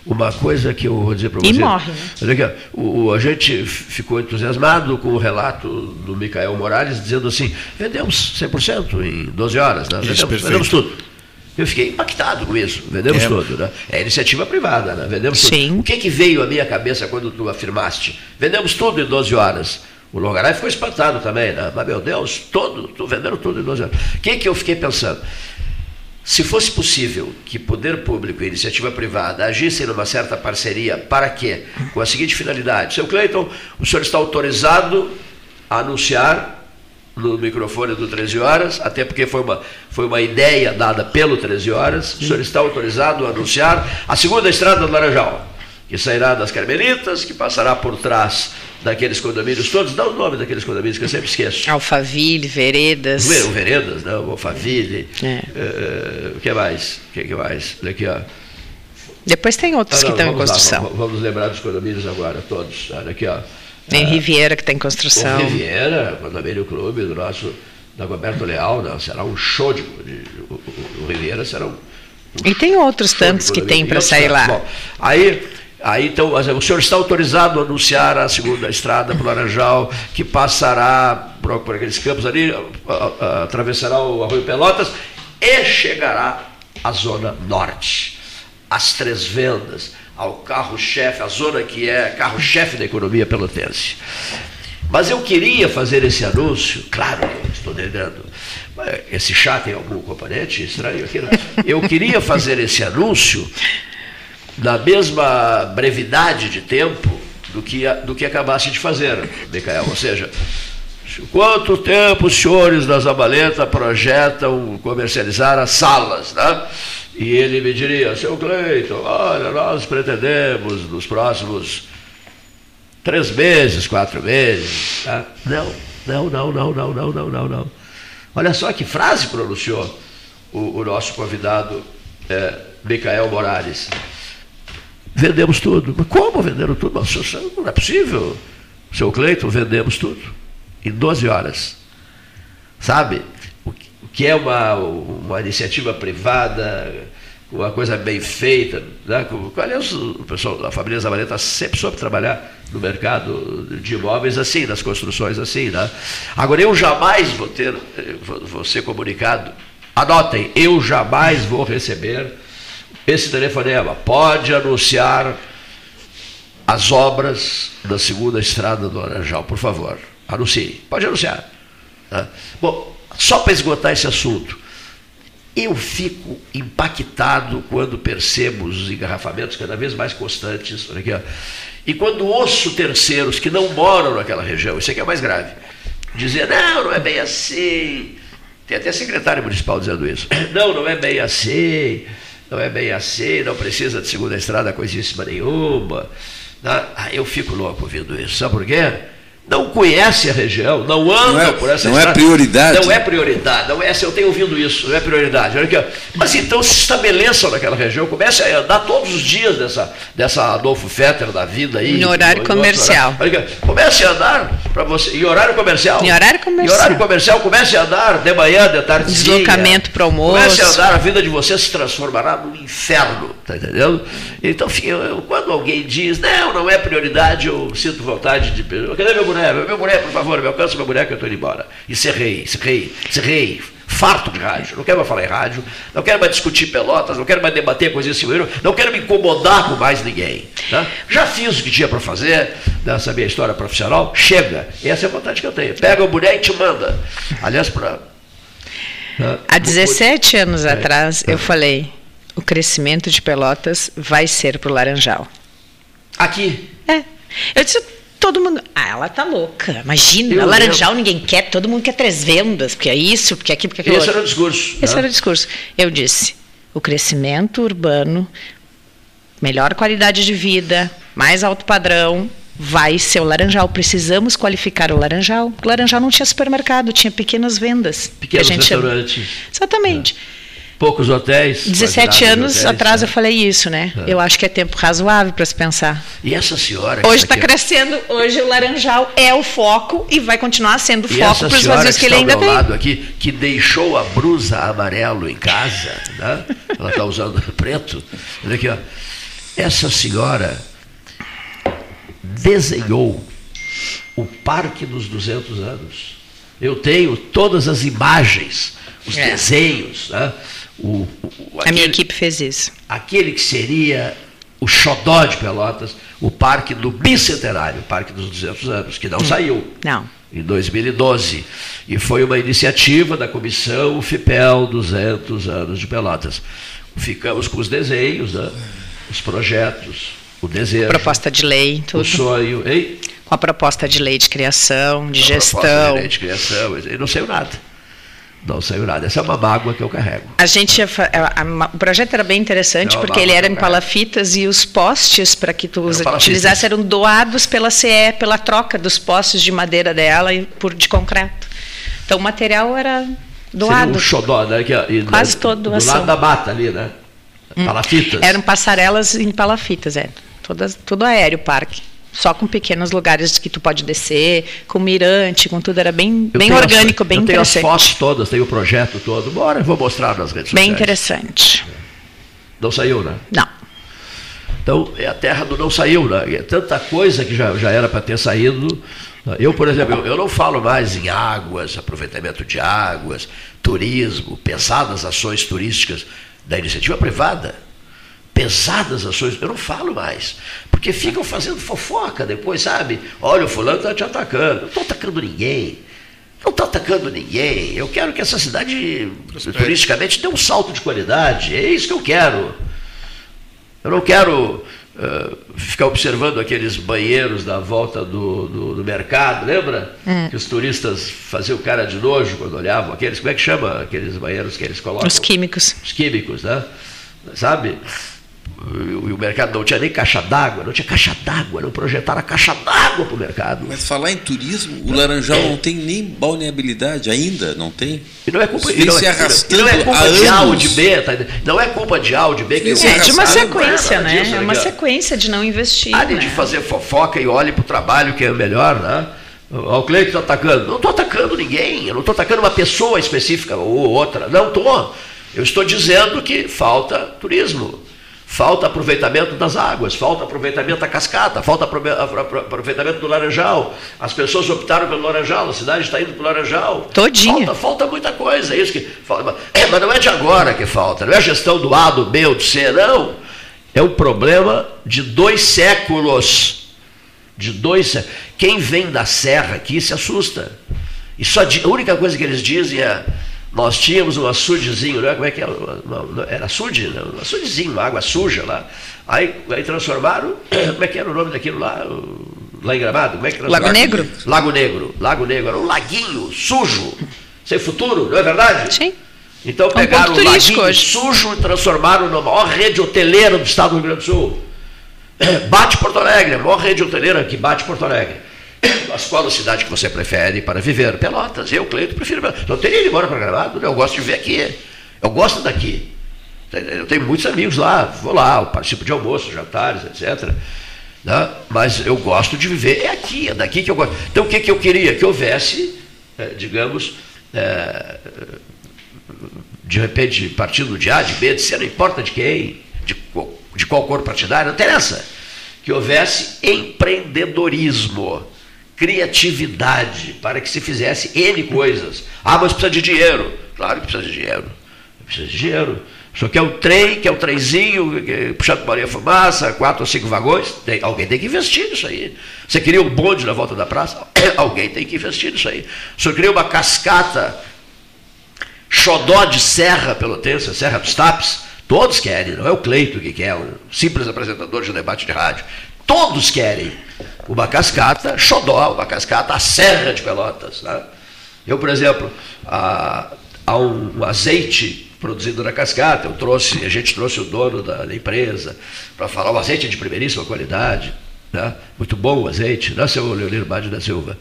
Uma coisa que eu vou dizer para E você. morre, né? O, o- a gente ficou entusiasmado com o relato do Micael Morales dizendo assim: vendemos 100% em 12 horas, né? Isso, vendemos, perfeito. vendemos tudo. Eu fiquei impactado com isso. Vendemos É. tudo, né? É iniciativa privada, né? Vendemos Sim. tudo. O que, que veio à minha cabeça quando tu afirmaste? Vendemos tudo em 12 horas. O Longaray ficou espantado também, né? Mas, meu Deus, todo, tu vendendo tudo em 12 horas. O que, que eu fiquei pensando? Se fosse possível que poder público e iniciativa privada agissem numa certa parceria, para quê? Com a seguinte finalidade. Seu Cleiton, o senhor está autorizado a anunciar no microfone do 13 Horas, até porque foi uma, foi uma ideia dada pelo 13 Horas, o senhor está autorizado a anunciar a segunda estrada do Laranjal, que sairá das Carmelitas, que passará por trás daqueles condomínios todos, dá o nome daqueles condomínios que eu sempre esqueço. Alphaville, Veredas. Ver- O Veredas, né? o Alphaville, É. eh, o que mais? O que, que mais? Olha aqui, ó. Depois tem outros Ah, que não, estão em vamos lá, construção. vamos, vamos lembrar dos condomínios agora, todos. Olha aqui, ó. Tem Riviera que está em O construção. Riviera, condomínio clube do nosso Dagoberto Leal, né? será um show de. de- o, o- o Riviera será um. E tem outros tantos de que tem para sair lá. Bom, aí, aí então, o senhor está autorizado a anunciar a segunda estrada para o Laranjal, que passará por, por aqueles campos ali, a- a- a- atravessará o Arroio Pelotas e chegará à Zona Norte, às Três Vendas, ao carro-chefe, a zona que é carro-chefe da economia pelotense. Mas eu queria fazer esse anúncio, claro, estou devendo. Esse chá tem algum componente estranho aqui? Não? Eu queria fazer esse anúncio na mesma brevidade de tempo do que, do que acabasse de fazer, Micael. Ou seja, quanto tempo os senhores da Zabaleta projetam comercializar as salas, né? E ele me diria, seu Cleiton, olha, nós pretendemos nos próximos três meses, quatro meses. Tá? Não, não, não, não, não, não, não, não, não. Olha só que frase pronunciou o, o nosso convidado é, Micael Morales. Vendemos tudo. Mas como venderam tudo? Mas, não é possível. Seu Cleiton, vendemos tudo. Em 12 horas. Sabe? Que é uma, uma iniciativa privada, uma coisa bem feita. Né? Aliás, o pessoal da família Zavaleta sempre soube trabalhar no mercado de imóveis assim, nas construções assim. Né? Agora, eu jamais vou ter, vou ser comunicado. Anotem, eu jamais vou receber esse telefonema. Pode anunciar as obras da segunda estrada do Laranjal, por favor. Anuncie. Pode anunciar. Tá? Bom, só para esgotar esse assunto. Eu fico impactado quando percebo os engarrafamentos cada vez mais constantes. Aqui. E quando ouço terceiros que não moram naquela região, isso aqui é mais grave, dizer, não, não é bem assim. Tem até secretário municipal dizendo isso. [CLEARS THROAT] Não, não é bem assim, não é bem assim, não precisa de segunda estrada coisíssima nenhuma. Ah, eu fico louco ouvindo isso. Sabe por quê? Não conhece a região, não anda não é, por essa Não é estrada, é prioridade. Não é prioridade, não é, eu tenho ouvido isso, não é prioridade. Olha aqui, mas então se estabeleçam naquela região, comece a andar todos os dias dessa, dessa Adolfo Fetter da vida aí. Em horário comercial. Olha aqui, comece a andar para você. Em horário comercial. Em horário comercial. Em horário comercial, comece a andar de manhã, de tarde. Deslocamento para almoço. Comece a andar, a vida de você se transformará num inferno, tá entendendo? Então, eu, eu, quando alguém diz, não, não é prioridade, eu sinto vontade de. Cadê meu boneco? Meu boneco, por favor, me alcança meu boneco, eu estou indo embora. E cerrei, cerrei, cerrei. Farto de rádio, não quero mais falar em rádio, não quero mais discutir pelotas, não quero mais debater coisas assim, não quero me incomodar com mais ninguém. Tá? Já fiz o que tinha para fazer nessa minha história profissional, chega. Essa é a vontade que eu tenho. Pega o boneco e te manda. Aliás, para. Há 17 anos é. atrás, eu falei: o crescimento de Pelotas vai ser para o Laranjal. Aqui? É. Eu disse, todo mundo. Ah, ela tá louca. Imagina, eu Laranjal ninguém quer, todo mundo quer três vendas, porque é isso, porque é aquilo, porque é aquilo. Esse era o discurso. Esse né? era o discurso. Eu disse: o crescimento urbano, melhor qualidade de vida, mais alto padrão, vai ser o Laranjal. Precisamos qualificar o Laranjal. O Laranjal não tinha supermercado, tinha pequenas vendas. Pequenos restaurantes. Exatamente. É poucos hotéis. 17 anos hotéis, atrás né? eu falei isso, né? É. Eu acho que é tempo razoável para se pensar. E essa senhora. Hoje está crescendo, hoje o Laranjal é o foco e vai continuar sendo o foco para os vazios que, que ele ainda tem. lado aqui, que deixou a brusa amarelo em casa, né? ela está usando [LAUGHS] preto. Olha aqui, ó. Essa senhora desenhou o Parque dos 200 anos. Eu tenho todas as imagens, os é. desenhos, né? O, o, aquele, a minha equipe fez isso. Aquele que seria o xodó de Pelotas, o parque do bicentenário, o parque dos 200 anos, que não hum. saiu. Não. Em 2012. E foi uma iniciativa da comissão FIPEL 200 anos de Pelotas. Ficamos com os desenhos, né? os projetos, o desejo. Proposta de lei, tudo. O sonho. Hein? Com a proposta de lei de criação, de a gestão. Proposta de lei de criação, e não saiu nada. Não saiu nada. Essa é uma mágoa que eu carrego. A gente, a, a, a, o projeto era bem interessante, é porque ele era em palafitas e os postes para que tu utilizasse eram doados pela CE, pela troca dos postes de madeira dela e por de concreto. Então o material era doado. Seria um xodó, né? Que, e, Quase todo doação. Do lado da mata ali, né? Hum. Palafitas. Eram passarelas em palafitas, é. Todas, tudo aéreo o parque só com pequenos lugares que tu pode descer, com mirante, com tudo, era bem, bem orgânico, as, bem eu interessante. Tenho as fotos todas, tenho o projeto todo. Bora, vou mostrar nas redes bem sociais. Bem interessante. Não saiu, né? Não. Então, é a terra do não saiu, né? É tanta coisa que já, já era para ter saído. Eu, por exemplo, eu, eu não falo mais em águas, aproveitamento de águas, turismo, pesadas ações turísticas da iniciativa privada. Pesadas ações, eu não falo mais. Porque ficam fazendo fofoca depois, sabe? Olha, o fulano está te atacando. Não estou atacando ninguém. Não estou atacando ninguém. Eu quero que essa cidade, turisticamente, dê um salto de qualidade. É isso que eu quero. Eu não quero uh, ficar observando aqueles banheiros da volta do, do, do mercado, lembra? Hum. Que os turistas faziam cara de nojo quando olhavam aqueles. Como é que chama aqueles banheiros que eles colocam? Os químicos. Os químicos, né? Sabe? E o mercado não tinha nem caixa d'água, não tinha caixa d'água, não projetaram a caixa d'água para o mercado. Mas falar em turismo, o Laranjal não tem nem balneabilidade ainda, não tem? E não é culpa, e não, se é- arrastando e não é culpa de A ou de B, tá? não é culpa de A ou de B que É, de uma sequência, né? disso, É uma né? sequência de não investir. Pare né? de fazer fofoca e olhe para o trabalho que é melhor, né? O Cleiton está atacando. Não estou atacando ninguém, eu não estou atacando uma pessoa específica ou outra. Não estou. Eu estou dizendo que falta turismo. Falta aproveitamento das águas, falta aproveitamento da cascata, falta aprove- apro- apro- aproveitamento do laranjal. As pessoas optaram pelo laranjal, a cidade está indo para o laranjal. Todinha. Falta, falta muita coisa, é isso que falta. É, mas não é de agora que falta, não é a gestão do A, do B ou do C, não. É um problema de dois séculos. De dois sé- Quem vem da serra aqui se assusta. E só a única coisa que eles dizem é. Nós tínhamos um açudezinho, né? como é que é? Uma- uma- Era açude, né? um açudezinho, uma água suja lá. Aí, aí transformaram, [COUGHS] como é que era o nome daquilo lá? O- Lá em Gramado? Como é que Lago? Negro? Lago Negro. Lago Negro. Era um laguinho sujo, sem futuro, não é verdade? Sim. Então um pegaram ponto o turístico laguinho hoje. sujo e transformaram na maior rede hoteleira do estado do Rio Grande do Sul. [COUGHS] Bate Porto Alegre, a maior rede hoteleira que bate Porto Alegre. Mas qual a cidade que você prefere para viver? Pelotas. Eu, Cleito, prefiro Pelotas. Não teria ido embora para Gramado, eu gosto de ver aqui. Eu gosto daqui. Eu tenho muitos amigos lá, vou lá, participo de almoços, jantares, etc. né? Mas eu gosto de viver, é aqui, é daqui que eu gosto. Então o que, que eu queria? Que houvesse, eh, digamos, eh, de repente, partido de A, de B, de C, não importa de quem, de, de qual cor partidária, não interessa. Que houvesse empreendedorismo, criatividade, para que se fizesse N coisas. Ah, mas precisa de dinheiro. Claro que precisa de dinheiro. Precisa de dinheiro. Só que é o trem, que é o trenzinho, que é puxado por a fumaça, quatro ou cinco vagões. Tem- alguém tem que investir nisso aí. Você queria um bonde na volta da praça? [COUGHS] Alguém tem que investir nisso aí. Você queria uma cascata xodó de Serra Pelotense, Serra dos Tapes, todos querem, não é o Cleito que quer, um simples apresentador de debate de rádio. Todos querem uma cascata xodó, uma cascata a Serra de Pelotas. Né? Eu, por exemplo, um, um azeite produzido na cascata, eu trouxe, a gente trouxe o dono da, da empresa para falar, o azeite é de primeiríssima qualidade, né? muito bom o azeite, né, seu Leonir Bade da Silva?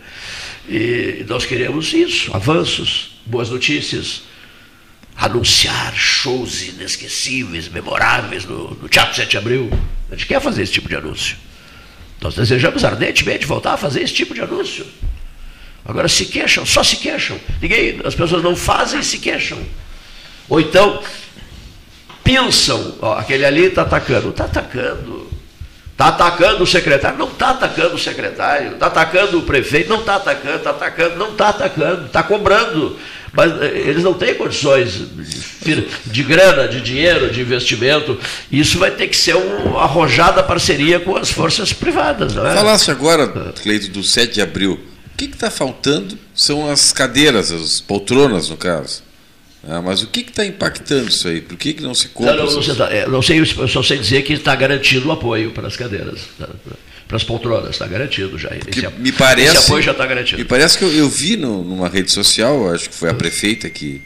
E nós queremos isso, avanços, boas notícias, anunciar shows inesquecíveis, memoráveis no, no Teatro 7 de Abril. A gente quer fazer esse tipo de anúncio. Nós desejamos ardentemente voltar a fazer esse tipo de anúncio. Agora se queixam, só se queixam. Ninguém, as pessoas não fazem e se queixam. Ou então pensam, ó, aquele ali está atacando. Está atacando. Está atacando o secretário, não está atacando o secretário, está atacando o prefeito, não está atacando, está atacando, não está atacando, está cobrando. Mas eh, eles não têm condições de, de grana, de dinheiro, de investimento. Isso vai ter que ser um, uma arrojada parceria com as forças privadas. Não é? Falasse agora, Cleito, do 7 de abril. O que está faltando são as cadeiras, as poltronas, no caso. Ah, mas o que está impactando isso aí? Por que, que não se compra? Não, não, não, é, não sei, eu só sei dizer que está garantido o apoio para as cadeiras, tá? Para as poltronas, está garantido já. Esse, me parece, esse apoio já está garantido. Me parece que eu, eu vi no- numa rede social, acho que foi a prefeita que,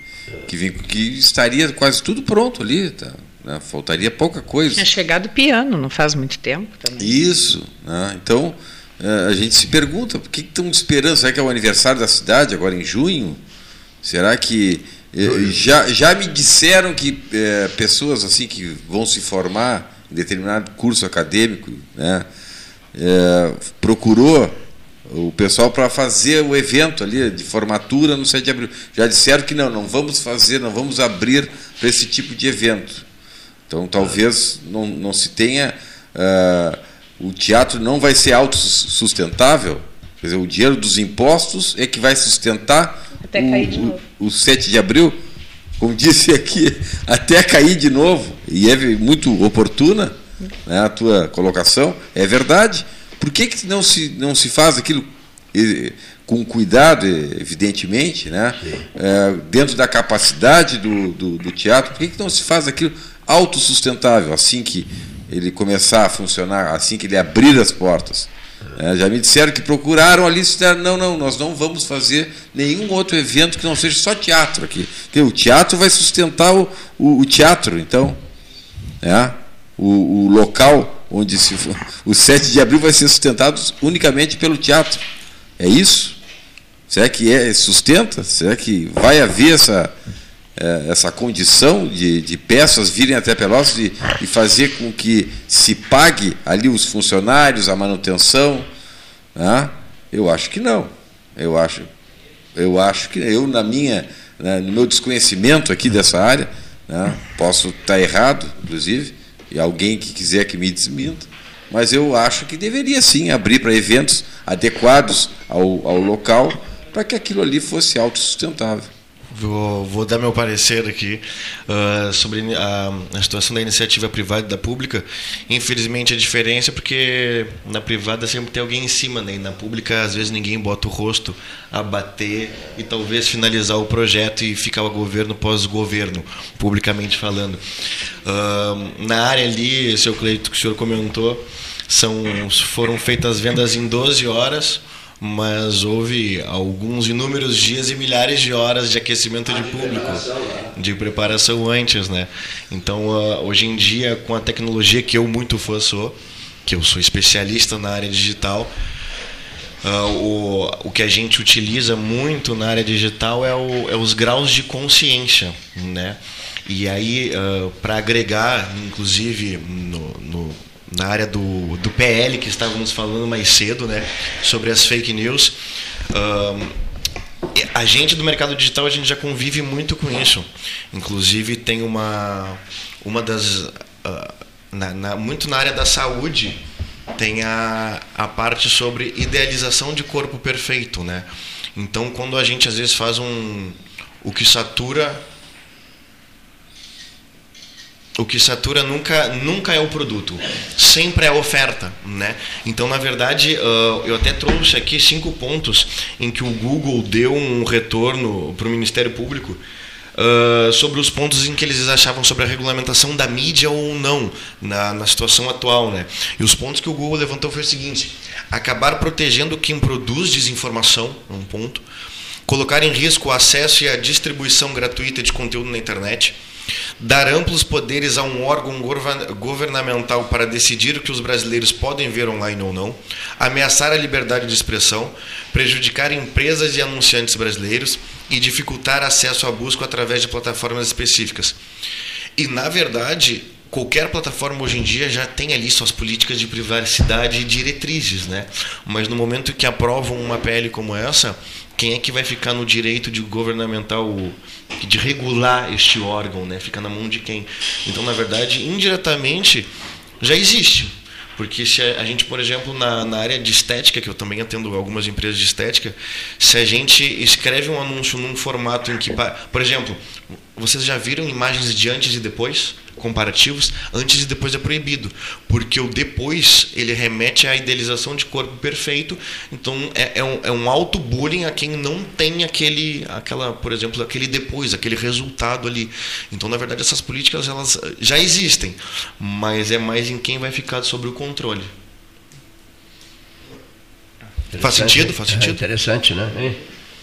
que, vim, que estaria quase tudo pronto ali. Tá, né? Faltaria pouca coisa. É chegado o piano, não faz muito tempo também. Isso. né? Então, eh, a gente se pergunta, por que estão esperando? Será que é o aniversário da cidade, agora em junho? Será que. eh, já, já me disseram que eh, pessoas assim que vão se formar em determinado curso acadêmico né, eh, procurou o pessoal para fazer o evento ali de formatura no 7 de abril. Já disseram que não, não vamos fazer, não vamos abrir para esse tipo de evento. Então, talvez não, não se tenha. ah, o teatro não vai ser autossustentável. Quer dizer, o dinheiro dos impostos é que vai sustentar Até cair de o, novo. o, o 7 de abril. como [LAUGHS] disse aqui, até cair de novo, e é muito oportuna né, a tua colocação, é verdade. Por que, que não, se, não se faz aquilo com cuidado, evidentemente, né, é, dentro da capacidade do, do, do teatro, por que, que não se faz aquilo autossustentável, assim que ele começar a funcionar, assim que ele abrir as portas? É, já me disseram que procuraram ali, disseram, não, não, nós não vamos fazer nenhum outro evento que não seja só teatro aqui. Porque o teatro vai sustentar o, o, o teatro, então. É, o, o, local onde se o 7 de abril vai ser sustentado unicamente pelo teatro. É isso? Será que é sustenta? Será que vai haver essa, é, essa condição de, de, peças virem até Pelotas e, e, fazer com que se pague ali os funcionários, a manutenção? Né? Eu acho que não. Eu acho, eu acho que eu, na minha, né, no meu desconhecimento aqui dessa área, né, posso estar errado, inclusive, e alguém que quiser que me desminta, mas eu acho que deveria sim abrir para eventos adequados ao, ao local para que aquilo ali fosse autossustentável. Vou, vou, dar meu parecer aqui uh, sobre a, a, situação da iniciativa privada e da pública. Infelizmente, a diferença é porque na privada sempre tem alguém em cima, né? e na pública, às vezes, ninguém bota o rosto a bater e talvez finalizar o projeto e ficar o governo pós-governo, publicamente falando. Uh, na área ali, seu Cleito, que o senhor comentou, são, foram feitas vendas em 12 horas mas houve alguns inúmeros dias e milhares de horas de aquecimento de público, de preparação antes, né? Então, uh, hoje em dia, com a tecnologia que eu muito fã sou, que eu sou especialista na área digital, uh, o, o que a gente utiliza muito na área digital é, o, é os graus de consciência, né? E aí, uh, para agregar, inclusive, no, no na área do, do PL, que estávamos falando mais cedo, né, sobre as fake news. Um, a gente do mercado digital a gente já convive muito com isso. Inclusive tem uma uma das uh, na, na, muito na área da saúde tem a, a parte sobre idealização de corpo perfeito, né? Então quando a gente às vezes faz um o que satura o que satura nunca, nunca é o produto, sempre é a oferta, né? Então, na verdade, uh, eu até trouxe aqui cinco pontos em que o Google deu um retorno para o Ministério Público uh, sobre os pontos em que eles achavam sobre a regulamentação da mídia ou não na, na situação atual, né? E os pontos que o Google levantou foi o seguinte: acabar protegendo quem produz desinformação, um ponto, colocar em risco o acesso e a distribuição gratuita de conteúdo na internet dar amplos poderes a um órgão governamental para decidir o que os brasileiros podem ver online ou não, ameaçar a liberdade de expressão, prejudicar empresas e anunciantes brasileiros e dificultar acesso à busca através de plataformas específicas. E, na verdade, qualquer plataforma hoje em dia já tem ali suas políticas de privacidade e diretrizes, né? Mas no momento que aprovam uma PL como essa, quem é que vai ficar no direito de governamental de regular este órgão, né? Fica na mão de quem? Então, na verdade, indiretamente já existe. Porque se a, gente, por exemplo, na, na área de estética, que eu também atendo algumas empresas de estética, se a gente escreve um anúncio num formato em que, por exemplo, vocês já viram imagens de antes e depois? Comparativos, antes e depois é proibido, porque o depois ele remete à idealização de corpo perfeito, então é, é um, é um auto-bullying a quem não tem aquele, aquela, por exemplo, aquele depois, aquele resultado ali. Então, na verdade, essas políticas elas já existem, mas é mais em quem vai ficar sobre o controle. Faz sentido? Faz sentido? É interessante, né?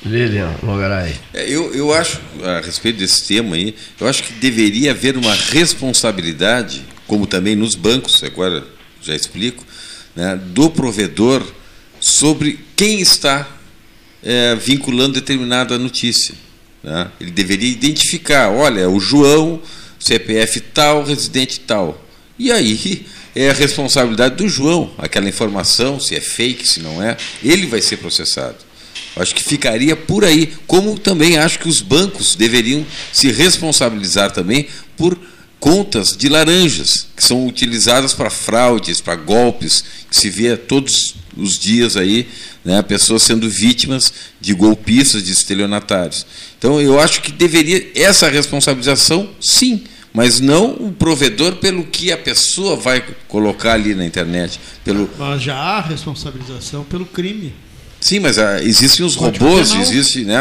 Lilian Mogaray. É, eu, eu acho, a respeito desse tema aí, eu acho que deveria haver uma responsabilidade, como também nos bancos, agora já explico, né, do provedor sobre quem está é, vinculando determinada notícia. Né? Ele deveria identificar, olha, o João, CPF tal, residente tal. E aí é a responsabilidade do João, aquela informação, se é fake, se não é, ele vai ser processado. Acho que ficaria por aí. Como também acho que os bancos deveriam se responsabilizar também por contas de laranjas, que são utilizadas para fraudes, para golpes, que se vê todos os dias aí, né, pessoas sendo vítimas de golpistas, de estelionatários. Então eu acho que deveria essa responsabilização, sim, mas não o provedor pelo que a pessoa vai colocar ali na internet, pelo Mas já há responsabilização pelo crime. Sim, mas ah, existem os Pode robôs, existe, né?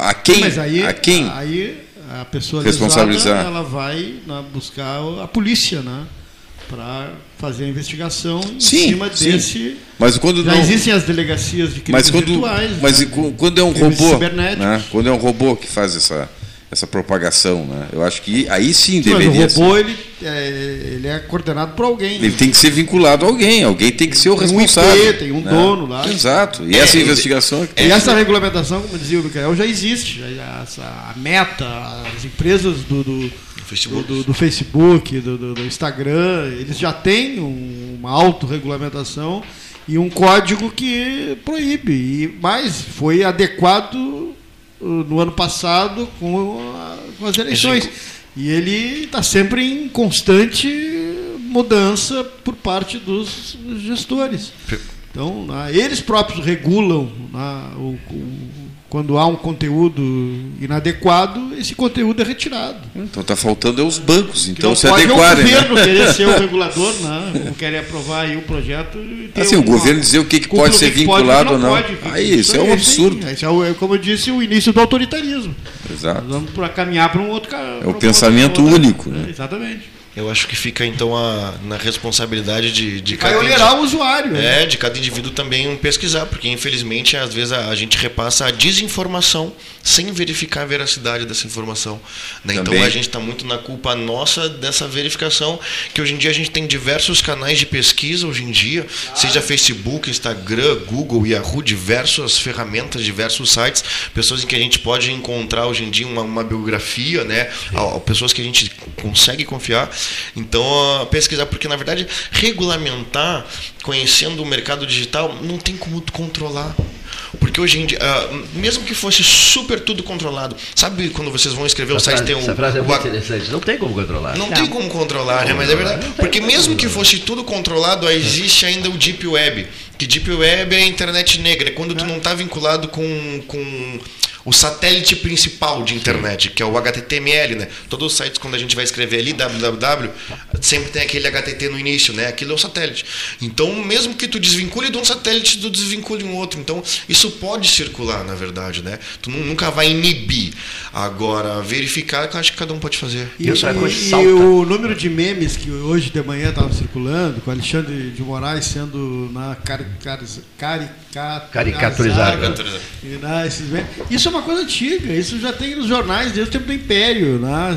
A quem, Mas aí, a quem aí a pessoa Responsabilizar. ela vai né, buscar a polícia, né? Para fazer a investigação em Sim, cima sim. desse. Mas quando Já não, existem as delegacias de crimes mas quando, virtuais. mas né? quando é um robô, né? Quando é um robô que faz essa essa propagação, né? Eu acho que aí sim Sim, mas deveria. o ser. robô ele é, ele é coordenado por alguém. Ele tem que ser vinculado a alguém, alguém tem que ser o Tem um responsável. IP, tem um né? dono lá. Exato. E essa É, investigação é que E essa regulamentação, como dizia o Micael, já existe. Já- Essa, a meta, as empresas do, do, Facebook. do, do Facebook, do, do- do Instagram, eles já têm um- uma autorregulamentação e um código que proíbe. E, mas foi adequado no ano passado com, a- com as eleições. E ele está sempre em constante mudança por parte dos gestores. Então, eles próprios regulam o- o- quando há um conteúdo inadequado, esse conteúdo é retirado. então tá faltando é os bancos, então não se pode adequarem. é o governo né? querer [LAUGHS] ser o regulador, né? Não querer aprovar aí o projeto. Assim, o governo dizer o que, que pode ser que vinculado do ou que não. pode. Aí, isso é um sim, absurdo. É, é, como eu disse, o início do autoritarismo. Exato. Nós vamos pra caminhar para um outro pra o pensamento outra- único, É, né? exatamente. Eu acho que fica então a- na responsabilidade de, de Vai cada olhar o usuário. né? É, de cada indivíduo também pesquisar, porque infelizmente às vezes a, a gente repassa a desinformação sem verificar a veracidade dessa informação. né? Então a gente está muito na culpa nossa dessa verificação, que hoje em dia a gente tem diversos canais de pesquisa, hoje em dia, seja Facebook, Instagram, Google, Yahoo, diversas ferramentas, diversos sites, pessoas em que a gente pode encontrar hoje em dia uma, uma biografia, né? a pessoas que a gente consegue confiar. Então, pesquisar, porque na verdade, regulamentar, conhecendo o mercado digital, não tem como tu controlar. Porque hoje em dia, ah, mesmo que fosse super tudo controlado, sabe quando vocês vão escrever o Essa site frase, tem um, essa frase é o muito interessante. Não tem como controlar. não, tem como controlar, né? Mas é verdade. Porque mesmo que fosse tudo controlado, existe ainda o Deep Web. Que Deep Web é a internet negra. É quando tu não está vinculado com, com o satélite principal de internet, que é o HTML, né? Todos os sites, quando a gente vai escrever ali, www, sempre tem aquele HTT no início, né? Aquilo é o satélite. Então, mesmo que tu desvincule de um satélite, tu desvincule um outro. Então, isso pode circular, na verdade, né? Tu nu- nunca vai inibir. Agora, verificar, eu acho que cada um pode fazer. E, Isso é coisa e- e o número de memes que hoje de manhã estavam circulando, com Alexandre de Moraes sendo na cari, cari, carica- Caricaturizado. Né. Isso é uma coisa antiga, isso já tem nos jornais desde o tempo do Império. Né?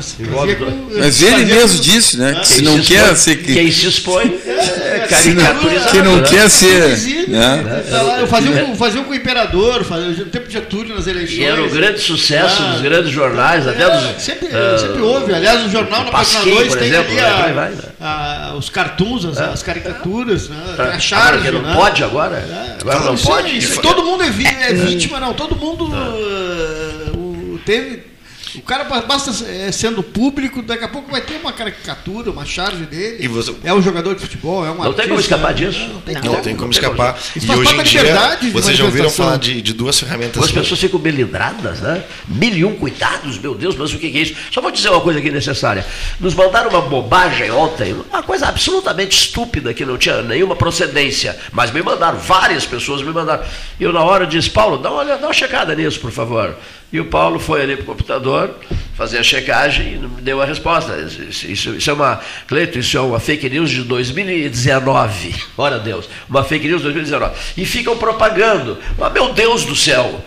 Com- Mas ele mesmo com- disse, né? Que se Quem não se quer expõe- ser que Quem se expõe [LAUGHS] é não, caricaturizado. que não né? quer ser, né? lá, eu fazia com, fazia com o imperador, fazia, no tempo de Getúlio nas eleições. E era o grande sucesso Ah, dos grandes jornais, até É, dos. sempre, ah, sempre houve. Aliás, o jornal na página Pasquim, 2 por tem exemplo, ali né? a- aí vai, né? a- os cartoons, as, as caricaturas, né? a Agora charge. que não né? pode agora? É, Agora não é- pode? isso- todo mundo é, vi- é vítima, não. Todo mundo uh, teve. O cara ba- basta é, sendo público, daqui a pouco vai ter uma caricatura, uma charge dele. E você- É um jogador de futebol, é um Não tem artista, como escapar disso. Não tem Não. Não como. tem como não tem escapar. Isso E hoje em dia, vocês já ouviram falar de, de duas ferramentas. As pessoas ficam melindradas, né? Mil e um cuidados, meu Deus, mas o que é isso? Só vou dizer uma coisa aqui necessária. Nos mandaram uma bobagem ontem, uma coisa absolutamente estúpida que não tinha nenhuma procedência, mas me mandaram, várias pessoas me mandaram. E eu na hora disse, Paulo, dá uma, dá uma checada nisso, por favor. E o Paulo foi ali para o computador, fazer a checagem e me deu a resposta. Isso, isso- isso é uma, Cleito, isso é uma fake news de 2019. Ora Deus, uma fake news de 2019. E ficam propagando. Mas meu Deus do céu,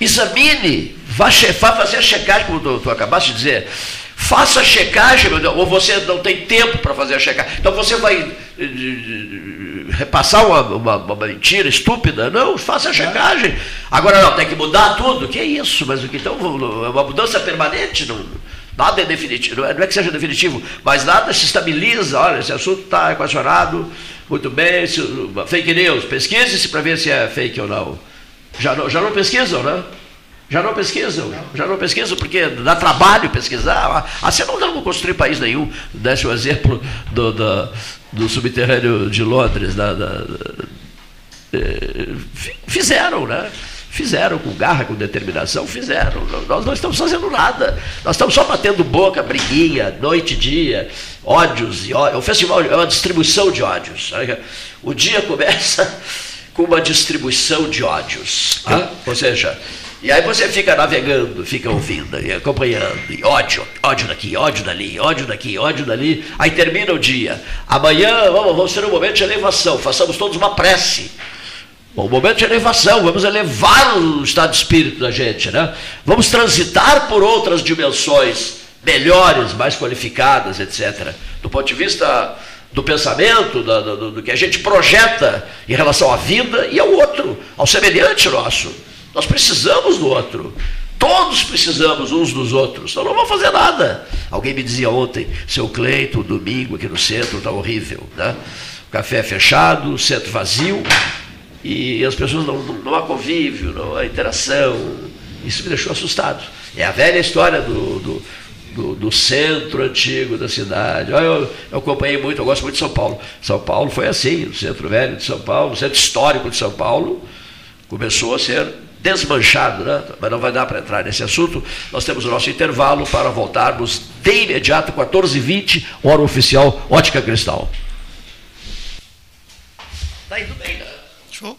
Examine, vá, che- vá fazer a checagem, como tu, tu acabaste de dizer. Faça a checagem, meu Deus, ou você não tem tempo para fazer a checagem. Então você vai eh, repassar uma, uma- uma mentira estúpida? Não, faça a checagem. Agora não, tem que mudar tudo. Que isso? Mas o que então? É uma mudança permanente? Não, nada é definitivo. Não é, não é que seja definitivo, mas nada se estabiliza. Olha, esse assunto está equacionado. Muito bem, se, fake news, pesquise-se para ver se é fake ou não. Já não, já não pesquisam, né? Já não pesquisam, já não pesquisam, porque dá trabalho pesquisar. Assim não dá para construir país nenhum. Desse o exemplo do, do, do subterrâneo de Londres, da, da- eh, fizeram, né? Fizeram com garra, com determinação, fizeram. Nós não estamos fazendo nada. Nós estamos só batendo boca, briguinha, noite e dia, ódios e ódios. O festival é uma distribuição de ódios. O dia começa [LAUGHS] com uma distribuição de ódios. Né? Ou seja, e aí você fica navegando, fica ouvindo e acompanhando, e ódio, ódio daqui, ódio dali, ódio daqui, ódio dali. Aí termina o dia. Amanhã vamos, vamos ter um momento de elevação, façamos todos uma prece. Um momento de elevação, vamos elevar o estado de espírito da gente, né? Vamos transitar por outras dimensões melhores, mais qualificadas, etc. Do ponto de vista do pensamento, do, do, do que a gente projeta em relação à vida e ao outro, ao semelhante nosso. Nós precisamos do outro. Todos precisamos uns dos outros. Então não vamos fazer nada. Alguém me dizia ontem, seu Cleito, domingo aqui no centro está horrível. Né? O café é fechado, o centro vazio, e as pessoas não, não, não há convívio, não há interação. Isso me deixou assustado. É a velha história do, do, do, do centro antigo da cidade. Eu, eu acompanhei muito, eu gosto muito de São Paulo. São Paulo foi assim, o centro velho de São Paulo, o centro histórico de São Paulo, começou a ser desmanchado, né? mas não vai dar para entrar nesse assunto. Nós temos o nosso intervalo para voltarmos de imediato, 14h20, hora oficial, Ótica Cristal. Está indo bem, né? Show.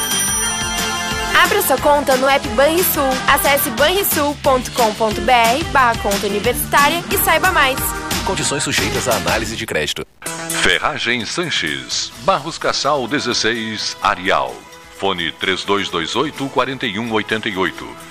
Abra sua conta no app Banrisul. Acesse banrisul.com.br barra conta universitária e saiba mais. Condições sujeitas à análise de crédito. Ferragem Sanches, Barros Cassal 16, Arial. Fone 3228 4188.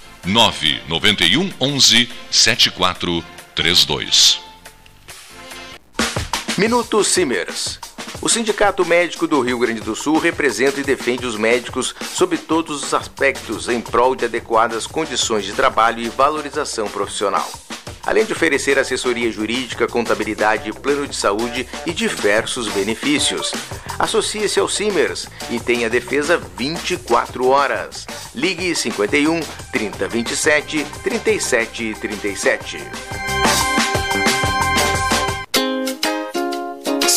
991 11 7432 Minuto Simers. O Sindicato Médico do Rio Grande do Sul representa e defende os médicos sob todos os aspectos em prol de adequadas condições de trabalho e valorização profissional. Além de oferecer assessoria jurídica, contabilidade, plano de saúde e diversos benefícios. Associe-se ao Simers e tenha defesa 24 horas. Ligue 51 3027 3737.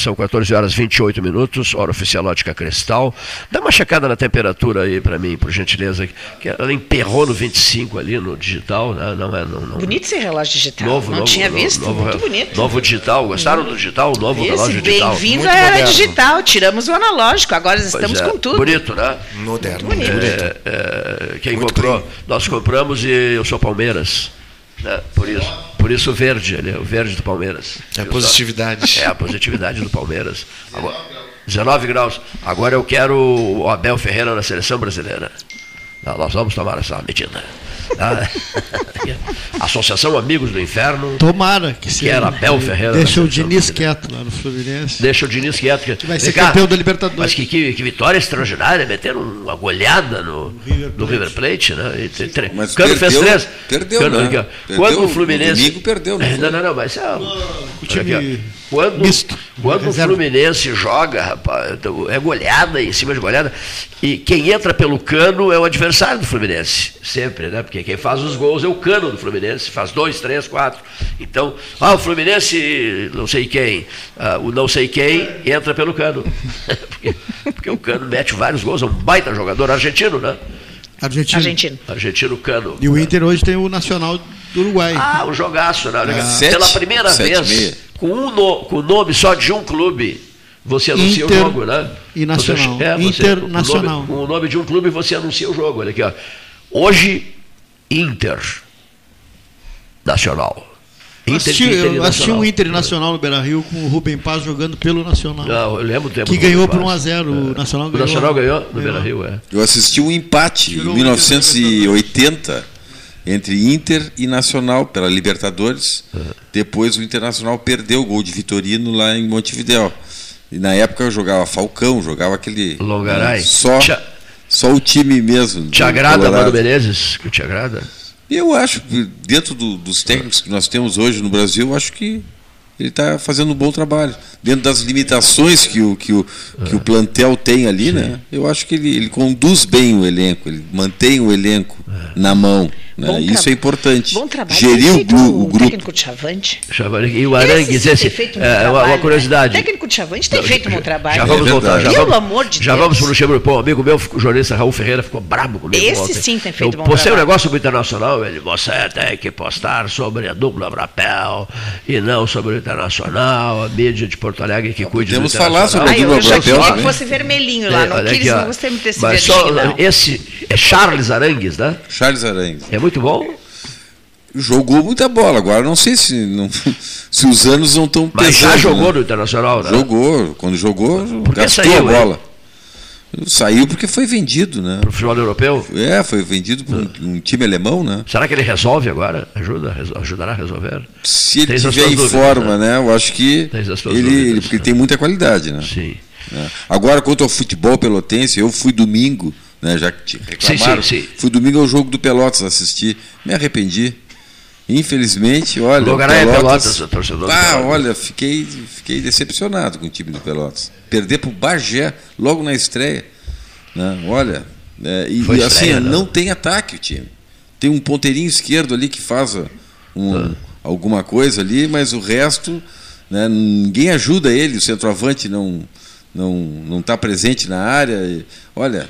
São 14 horas 28 minutos, hora oficial ótica cristal. Dá uma checada na temperatura aí para mim, por gentileza. Que ela emperrou no 25 ali no digital. Né? Não, é, não, não, bonito esse relógio digital. Novo, não novo, tinha novo, visto? Novo, muito bonito. Novo digital. Gostaram do digital? Novo Esse, relógio digital. Bem-vindo à era digital. Tiramos o analógico. Agora estamos é, com tudo. Bonito, né? Moderno. Bonito. É, é, quem comprou, nós compramos e eu sou Palmeiras. Né? Por isso, por isso o verde, ele é o verde do Palmeiras. É a positividade. É a positividade do Palmeiras. Agora, 19 graus. Agora eu quero o Abel Ferreira na seleção brasileira. Nós vamos tomar essa medida. Ah, Associação Amigos do Inferno. Tomara que Que seja. era Abel Ferreira. Deixa na o Diniz quieto lá no Fluminense. Deixa o Diniz quieto. Que vai Vem ser cá, campeão da Libertadores. Mas que, que, que vitória extraordinária, meteram uma goleada no, no River Plate, né? E tre- Mas Cano fez perdeu- três. perdeu, Cano, né? Perdeu Quando no o Fluminense. domingo, perdeu, não foi? Não, não, não, mas é. o time aqui. Quando, misto, quando o. Fluminense joga, rapaz, então, é goleada em cima de goleada. E quem entra pelo cano é o adversário do Fluminense. Sempre, né? Porque quem faz os gols é o cano do Fluminense. Faz dois, três, quatro. Então, ah, o Fluminense, não sei quem, ah, o não sei quem, entra pelo cano. [LAUGHS] porque, porque o cano mete vários gols, é um baita jogador argentino, né? Argentino. Argentino. Argentino cano. E o Inter hoje tem o Nacional do Uruguai. Ah, o jogaço, né? Ah. Pela Sete? primeira Sete vez, meia. com, um no- com o nome só de um clube, você anuncia Inter o jogo, né? e Nacional. Você, é, você- Internacional. Com o, nome, com o nome de um clube você anuncia o jogo. Olha aqui, ó. Hoje, Inter. Nacional. Assisti, Inter eu assisti um Internacional no Beira Rio com o Rubem Paz jogando pelo Nacional. Não, eu lembro o tempo que ganhou Rubem por Paz. 1x0. O Nacional O ganhou. Nacional ganhou no Beira Rio, é. Eu assisti um empate Tirou em 1980 entre Inter e Nacional pela Libertadores. Depois o Internacional perdeu o gol de Vitorino lá em Montevidéu. E na época eu jogava Falcão, jogava aquele Longaray. né, só só o time mesmo. Te agrada, Colorado. Mano Menezes? Que te agrada? Eu acho que dentro do- dos técnicos que nós temos hoje no Brasil, eu acho que ele está fazendo um bom trabalho. Dentro das limitações que o, que o, que o plantel tem ali, né? Eu acho que ele, ele conduz bem o elenco, ele mantém o elenco na mão. Né? Isso é importante. Bom trabalho. Gerir o, o o grupo. técnico de Chavante. Chavante. E o Arangues, Esse esse. um é, uma, trabalho, uma né? curiosidade. O técnico de Chavante tem feito um bom trabalho. Já vamos É voltar. Já. Pelo amor de já Deus. vamos para o Luxemburgo. Pô, um amigo meu, o jornalista Raul Ferreira, ficou brabo comigo. Esse ontem. sim tem feito Eu bom postei um trabalho. negócio sobre o Internacional. Ele, você tem que postar sobre a dupla Brapel e não sobre o Internacional, a mídia de Porto Alegre que cuide podemos do falar sobre a dupla eu já Brapel queria que também. fosse vermelhinho lá. É, Não quis, não gostei muito desse não. esse é Charles Arangues, né? Charles Arangues. É muito bom. Jogou muita bola. Agora não sei se, não, [LAUGHS] se os anos não estão Mas pesando. já jogou né? no Internacional, né? Jogou. Quando jogou, gastou saiu, a hein? bola. Saiu porque foi vendido, né? Pro futebol europeu. É, foi vendido para um, um time alemão, né? Será que ele resolve agora? Ajuda, ajudará a resolver? Se ele tiver em dúvidas, forma, né? Eu acho que ele, dúvidas, ele- porque né? ele tem muita qualidade, né? Sim. Né? Agora, quanto ao futebol pelotense, eu fui domingo, né? Já que reclamaram, sim, sim. fui domingo ao jogo do Pelotas assistir, me arrependi. Infelizmente, olha. o Logará é Pelotas, torcedor do Ah, Pelotas. olha, fiquei, fiquei decepcionado com o time do Pelotas. Perder para o Bagé logo na estreia. Né? Olha, é, e, Foi e assim, estreia, né? não tem ataque o time. Tem um ponteirinho esquerdo ali que faz um- Ah. alguma coisa ali, mas o resto, né, ninguém ajuda ele, o centroavante não não não está presente na área. Olha,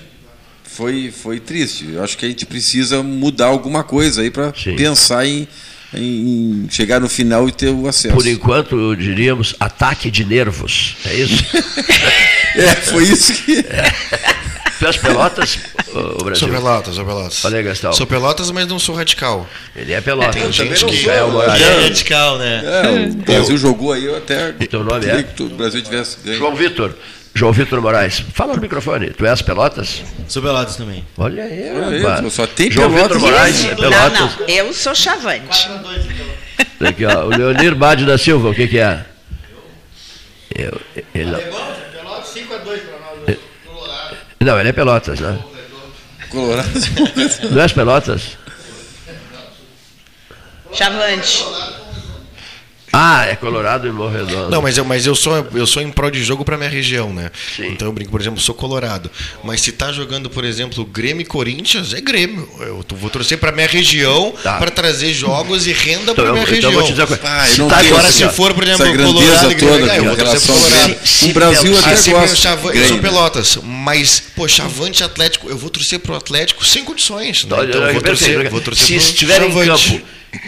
foi, foi triste. Eu acho que a gente precisa mudar alguma coisa aí para pensar em, em chegar no final e ter o acesso. Por enquanto, diríamos ataque de nervos. É isso? [LAUGHS] É, foi isso que. Tu és Pelotas, o Brasil? Sou Pelotas, sou Pelotas. Falei, Gastão. Sou Pelotas, mas não sou radical. Ele é Pelotas. Tem gente que é o é radical, né? É, o Brasil jogou aí, eu até. Teu nome é? que o Brasil tivesse ganho. João Vitor. João Vitor Moraes. Fala no microfone. Tu és Pelotas? Sou Pelotas também. Olha aí, Olha aí, só tem João Pelotas. Vitor Moraes, é Não, Pelotas. não, eu sou Chavante. Aqui, ó, o Leonir Bade da Silva, o que, que é? Eu, ele, Pelotas 5x2 para nós. não, ele é Pelotas, né? Colorado. Não és Pelotas? Chavante. Ah, é Colorado e Morredondo. Não, mas eu, mas eu sou eu sou em prol de jogo para minha região, né? Então eu brinco, por exemplo, sou colorado. Mas se tá jogando, por exemplo, Grêmio e Corinthians, é Grêmio. Eu vou torcer para minha região para trazer jogos e renda Então, para eu- minha então eu região. vou te dizer uma coisa. Ah, eu Se não tá Agora, se for, por exemplo, Colorado e Grêmio, toda eu vou torcer pro Colorado. O Brasil até se gosta. vem o Chava- eu sou Pelotas, mas, pô, Chavante Atlético, eu vou torcer pro Atlético sem condições. Né? Então eu vou torcer, vou torcer Se pro estiver em campo,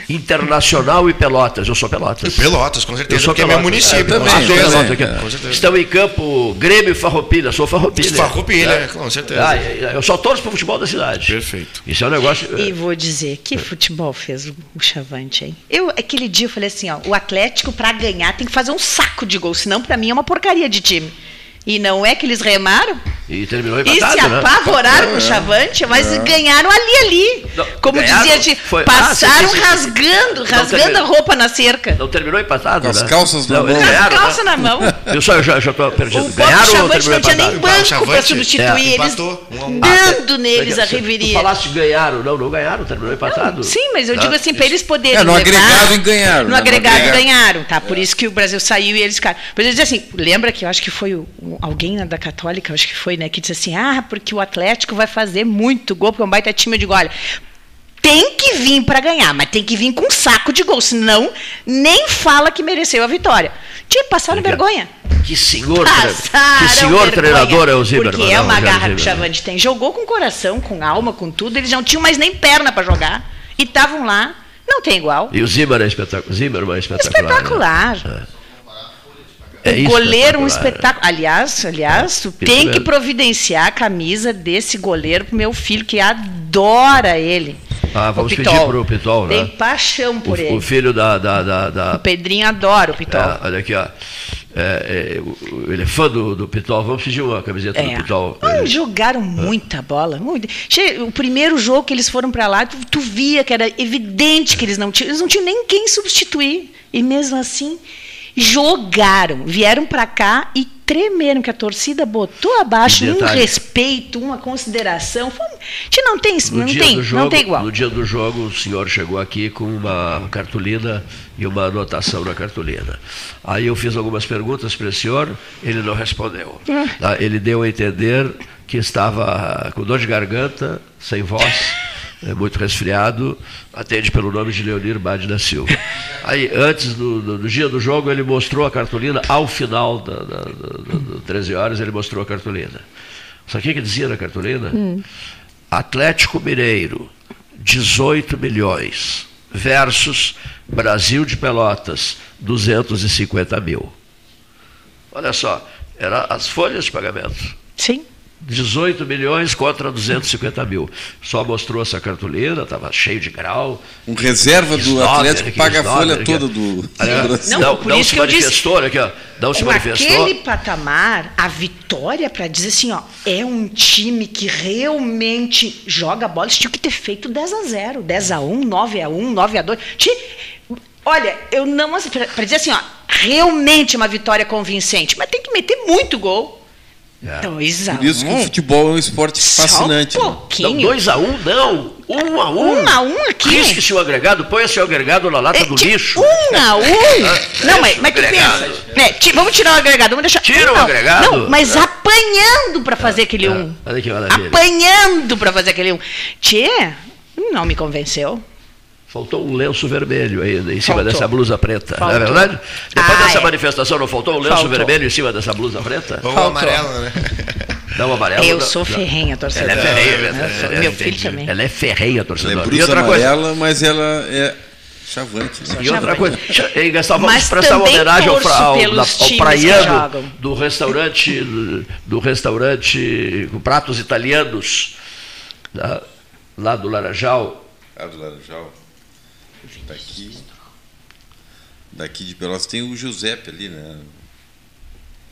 Internacional e Pelotas, eu sou Pelotas. Pelotas, com certeza, Eu sou porque é meu Pelotas. município, É, com ah, sou certeza. Pelotas aqui. É. Estão em campo Grêmio e Farroupilha, sou Farroupilha. Farroupilha, É. com certeza. Ah, eu só torço pro futebol da cidade. Perfeito. Isso é um negócio... E vou dizer, que futebol fez o o Chavante, hein? Eu, aquele dia, eu falei assim, ó, o Atlético, para ganhar, tem que fazer um saco de gol, senão para mim é uma porcaria de time. E não é que eles remaram? E terminou E se empatado, né? apavoraram com É. o Chavante, mas É. ganharam ali, ali. Não, Como ganharam, dizia, de, foi- passaram Ah, sim, sim, sim. rasgando, Não rasgando a roupa na cerca. Não terminou empatado, Com as né? calças na Não, mão. ganharam, Com as calças né? na mão. Eu só já, tô perdido. O Ganharam Chavante não tinha nem empatado? banco para substituir é, eles, empatou, um um. dando neles a Tu reveria. falaste que ganharam. Não, não ganharam, terminou empatado. Sim, mas eu Tá? digo assim, para eles poderem. É, no levar- agregado ganharam, No né? Agregado ganharam, tá? Por isso que o Brasil saiu e eles ficaram. Mas eu dizia assim, lembra que eu acho que foi o- alguém né, da Católica, acho que foi, né, que disse assim: ah, porque o Atlético vai fazer muito gol, porque é um baita time. Eu digo, olha. Tem que vir para ganhar, mas tem que vir com um saco de gol, senão nem fala que mereceu a vitória. Tinha passaram vergonha. Que senhor, Passaram que senhor vergonha, treinador é o Zimmermann. Porque é né, uma Rogério garra que o. Chavante tem. Jogou com coração, com alma, com tudo. Eles não tinham mais nem perna para jogar. E estavam lá. Não tem igual. E o Zimmermann é espetacular. Zimmermann é espetacular. Espetacular. né? É o goleiro, um espetáculo. Aliás, aliás, tu tem que providenciar a camisa desse goleiro pro meu filho, que adora ele. Ah, vamos O pedir Pitol. pro Pitol, né? Tem paixão por O, ele. o filho da. da, da, da- O Pedrinho adora o Pitol. É, olha aqui, ó. É, é, o- o- ele é fã do, do Pitol. Vamos pedir uma camiseta É. do Pitol. Ah, jogaram muita bola. muito. O primeiro jogo que eles foram para lá, tu, tu via que era evidente que eles não tinham, eles não tinham nem quem substituir. E mesmo assim, jogaram, vieram para cá e tremeram, que a torcida botou abaixo um respeito, uma consideração. Foi- não tem, No não tem, jogo, não tem igual. no dia do jogo, o senhor chegou aqui com uma cartolina e uma anotação na cartolina. Aí eu fiz algumas perguntas para o senhor, ele não respondeu. Ah. Tá? Ele deu a entender que estava com dor de garganta, sem voz, é, muito resfriado, atende pelo nome de Leonir Bade da Silva. Aí, antes do, do- do dia do jogo, ele mostrou a cartolina, ao final da, da, da- da- da 13 horas, ele mostrou a cartolina. Sabe o que que dizia na cartolina? Hum. Atlético Mineiro, 18 milhões, versus Brasil de Pelotas, 250 mil. Olha só, eram as folhas de pagamento. Sim. 18 milhões contra 250 mil. Só mostrou essa cartolina, estava cheio de grau. Um reserva do Atlético que paga a folha toda do, Brasil. Não, não, por não isso se que eu disse- manifestou, aqui, ó, não se manifestou. aquele patamar, a vitória para dizer assim, ó, é um time que realmente joga bola, eles tinham que ter feito 10 a 0, 10 a 1, 9 a 1, 9 a 2. Ti- Olha, eu não para dizer assim, ó, realmente uma vitória convincente, mas tem que meter muito gol. É. 2 a 1. Por isso que o futebol é um esporte fascinante. Só um pouquinho. Não, 2 a 1 um, não. 1 um a 1 um. Um a um aqui. Risque-se o agregado, põe-se o agregado na lata do lixo. Um a um? [LAUGHS] Ah, Não, mas, mas tu pensa. ti- vamos tirar o agregado, vamos deixar. Tira o não, agregado. Não, mas É. apanhando para fazer aquele É, um. Olha que maravilha. Apanhando para fazer aquele um. Tchê, não me convenceu. Faltou um lenço vermelho ainda em cima Faltou. dessa blusa preta, não é Faltou. verdade? Depois Ah, dessa é. manifestação não faltou um lenço Faltou. vermelho em cima dessa blusa preta? Ou Faltou. amarela, né? [LAUGHS] Não, amarelo. Eu não, sou não. ferrenha, torcedora. Ela é ferrenha, ela sou- é- meu é- filho também. Ela é ferrenha, Ela é torcedora. e brusa outra coisa, amarela, mas ela é chavante. né? E outra coisa, ei, Gastão, vamos Mas prestar uma homenagem ao, fra- ao, da- ao praiano do restaurante, do, do restaurante com pratos italianos, da- lá do Laranjal. Ah, do Laranjal. Daqui, daqui de Pelotas tem o Giuseppe ali, né?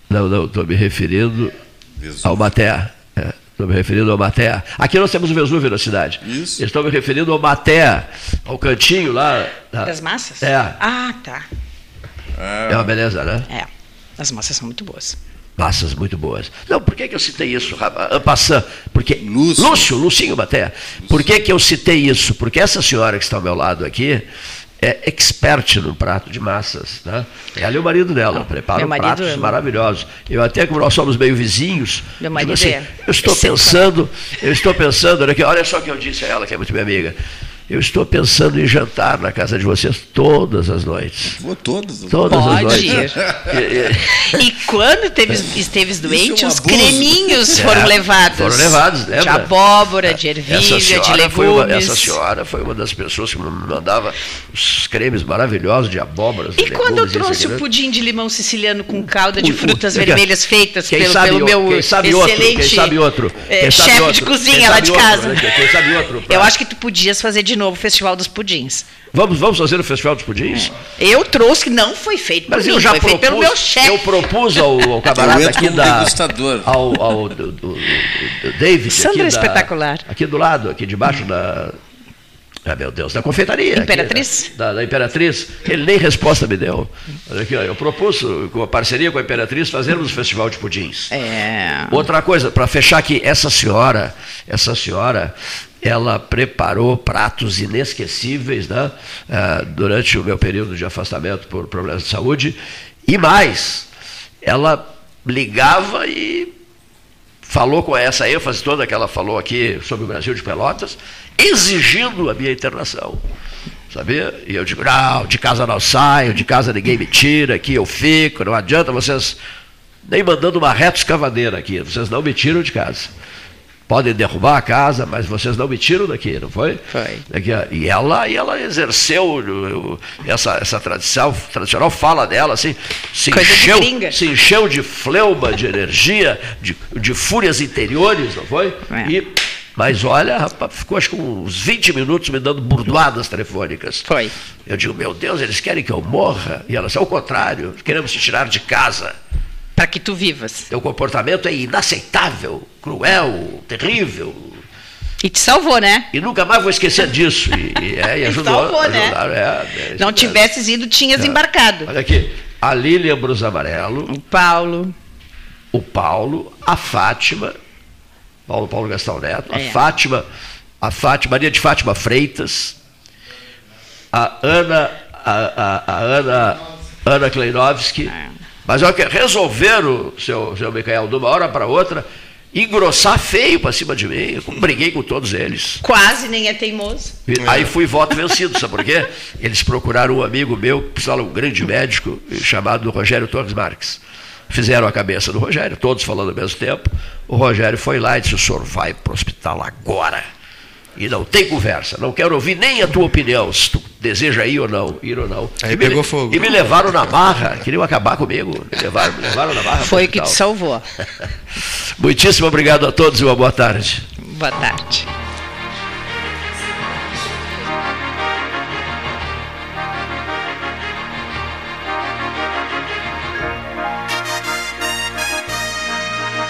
Não, não, estou me referindo Vesúvio. ao Maté. Estou me referindo ao Maté. Aqui nós temos o Vesúvio na cidade. Isso. Estou me referindo ao Maté, ao cantinho lá. da- Das massas? É. Ah, tá. É uma beleza, né? É. As massas são muito boas. Massas muito boas. Não, por que, que eu citei isso, Ampassan? Porque. Lúcio. Lúcio, Lucinho Maté. Por que, que eu citei isso? Porque essa senhora que está ao meu lado aqui é expert no prato de massas. Né? Ela e o marido dela preparam meu marido pratos é- maravilhosos. Eu até, como nós somos meio vizinhos, Meu marido assim, é eu estou excepcional. pensando, eu estou pensando, olha, aqui, olha só o que eu disse a ela, que é muito minha amiga. Eu estou pensando em jantar na casa de vocês todas as noites. Vou todas. Todas as Pode noites. ir. E- e- E quando teve, esteves doente, um os creminhos É, foram levados. foram levados, lembra? De abóbora, de ervilha, de foi uma, legumes. essa senhora foi uma das pessoas que me mandava os cremes maravilhosos de abóboras. E quando eu legumes, trouxe o né? pudim de limão siciliano com calda de O- o- frutas quem- vermelhas feitas quem pelo, sabe pelo meu quem sabe outro, excelente quem sabe outro, eh, quem sabe chefe outro, de quem cozinha lá de outro, casa. né? Quem sabe outro, pra- Eu acho que tu podias fazer de novo o Festival dos Pudins. Vamos, vamos fazer o Festival dos Pudins? Eu trouxe, que não foi feito por Mas mim, eu já foi feito pelo propus, meu chefe. eu propus ao, ao camarada aqui da. Ao, ao do, do- do- David. Sandra aqui é da- espetacular. aqui do lado, aqui debaixo da. Ah, meu Deus, da confeitaria. aqui, Imperatriz? da, da Imperatriz. Ele nem resposta me deu. Olha aqui, ó, eu propus, com a parceria com a Imperatriz, fazermos o Festival de Pudins. É. Outra coisa, para fechar aqui, essa senhora, essa senhora, ela preparou pratos inesquecíveis né, ah, durante o meu período de afastamento por problemas de saúde. E mais, ela ligava e falou com essa ênfase toda que ela falou aqui sobre o Brasil de Pelotas, exigindo a minha internação. Sabia? E eu digo, não, de casa não saio, de casa ninguém me tira, aqui eu fico, não adianta vocês nem mandando uma reta escavadeira aqui, vocês não me tiram de casa. Podem derrubar a casa, mas vocês não me tiram daqui, não foi? Foi. E ela, e ela exerceu essa, essa tradição, tradicional fala dela, assim, se Coisa de encheu, gringa. se encheu de fleuma, de energia, de, de fúrias interiores, não foi? É. E, mas olha, rapaz, ficou acho que uns 20 minutos me dando burdoadas telefônicas. Foi. Eu digo, meu Deus, eles querem que eu morra? E ela disse, ao contrário, queremos te tirar de casa. Para que tu vivas. Teu comportamento é inaceitável, cruel, terrível. E te salvou, né? E nunca mais vou esquecer disso. E, e, é, [LAUGHS] e ajudou. Salvou, né? é, é, isso Não tivesses ido, tinhas É. embarcado. Olha aqui, a Lília Brus Amarelo, O Paulo. o Paulo, a Fátima, Paulo Paulo Gastão Neto, a É. Fátima, a Fátima, Maria de Fátima Freitas, a Ana, a, a, a Ana, Ana Kleinovski. É. Mas olha que resolveram, seu, seu Micael, de uma hora para outra, engrossar feio para cima de mim. Eu briguei com todos eles. Quase nem é teimoso. E Aí fui voto vencido, sabe por quê? Eles procuraram um amigo meu, que precisava um grande médico, chamado Rogério Torres Marques. Fizeram a cabeça do Rogério, todos falando ao mesmo tempo. O Rogério foi lá e disse: o senhor vai para o hospital agora. E não tem conversa, não quero ouvir nem a tua opinião, se tu deseja ir ou não, ir ou não. Aí e me, pegou fogo. E me levaram na marra, queriam acabar comigo. Me levaram, me levaram na marra. Foi o que te salvou. [LAUGHS] Muitíssimo obrigado a todos e uma boa tarde. Boa tarde.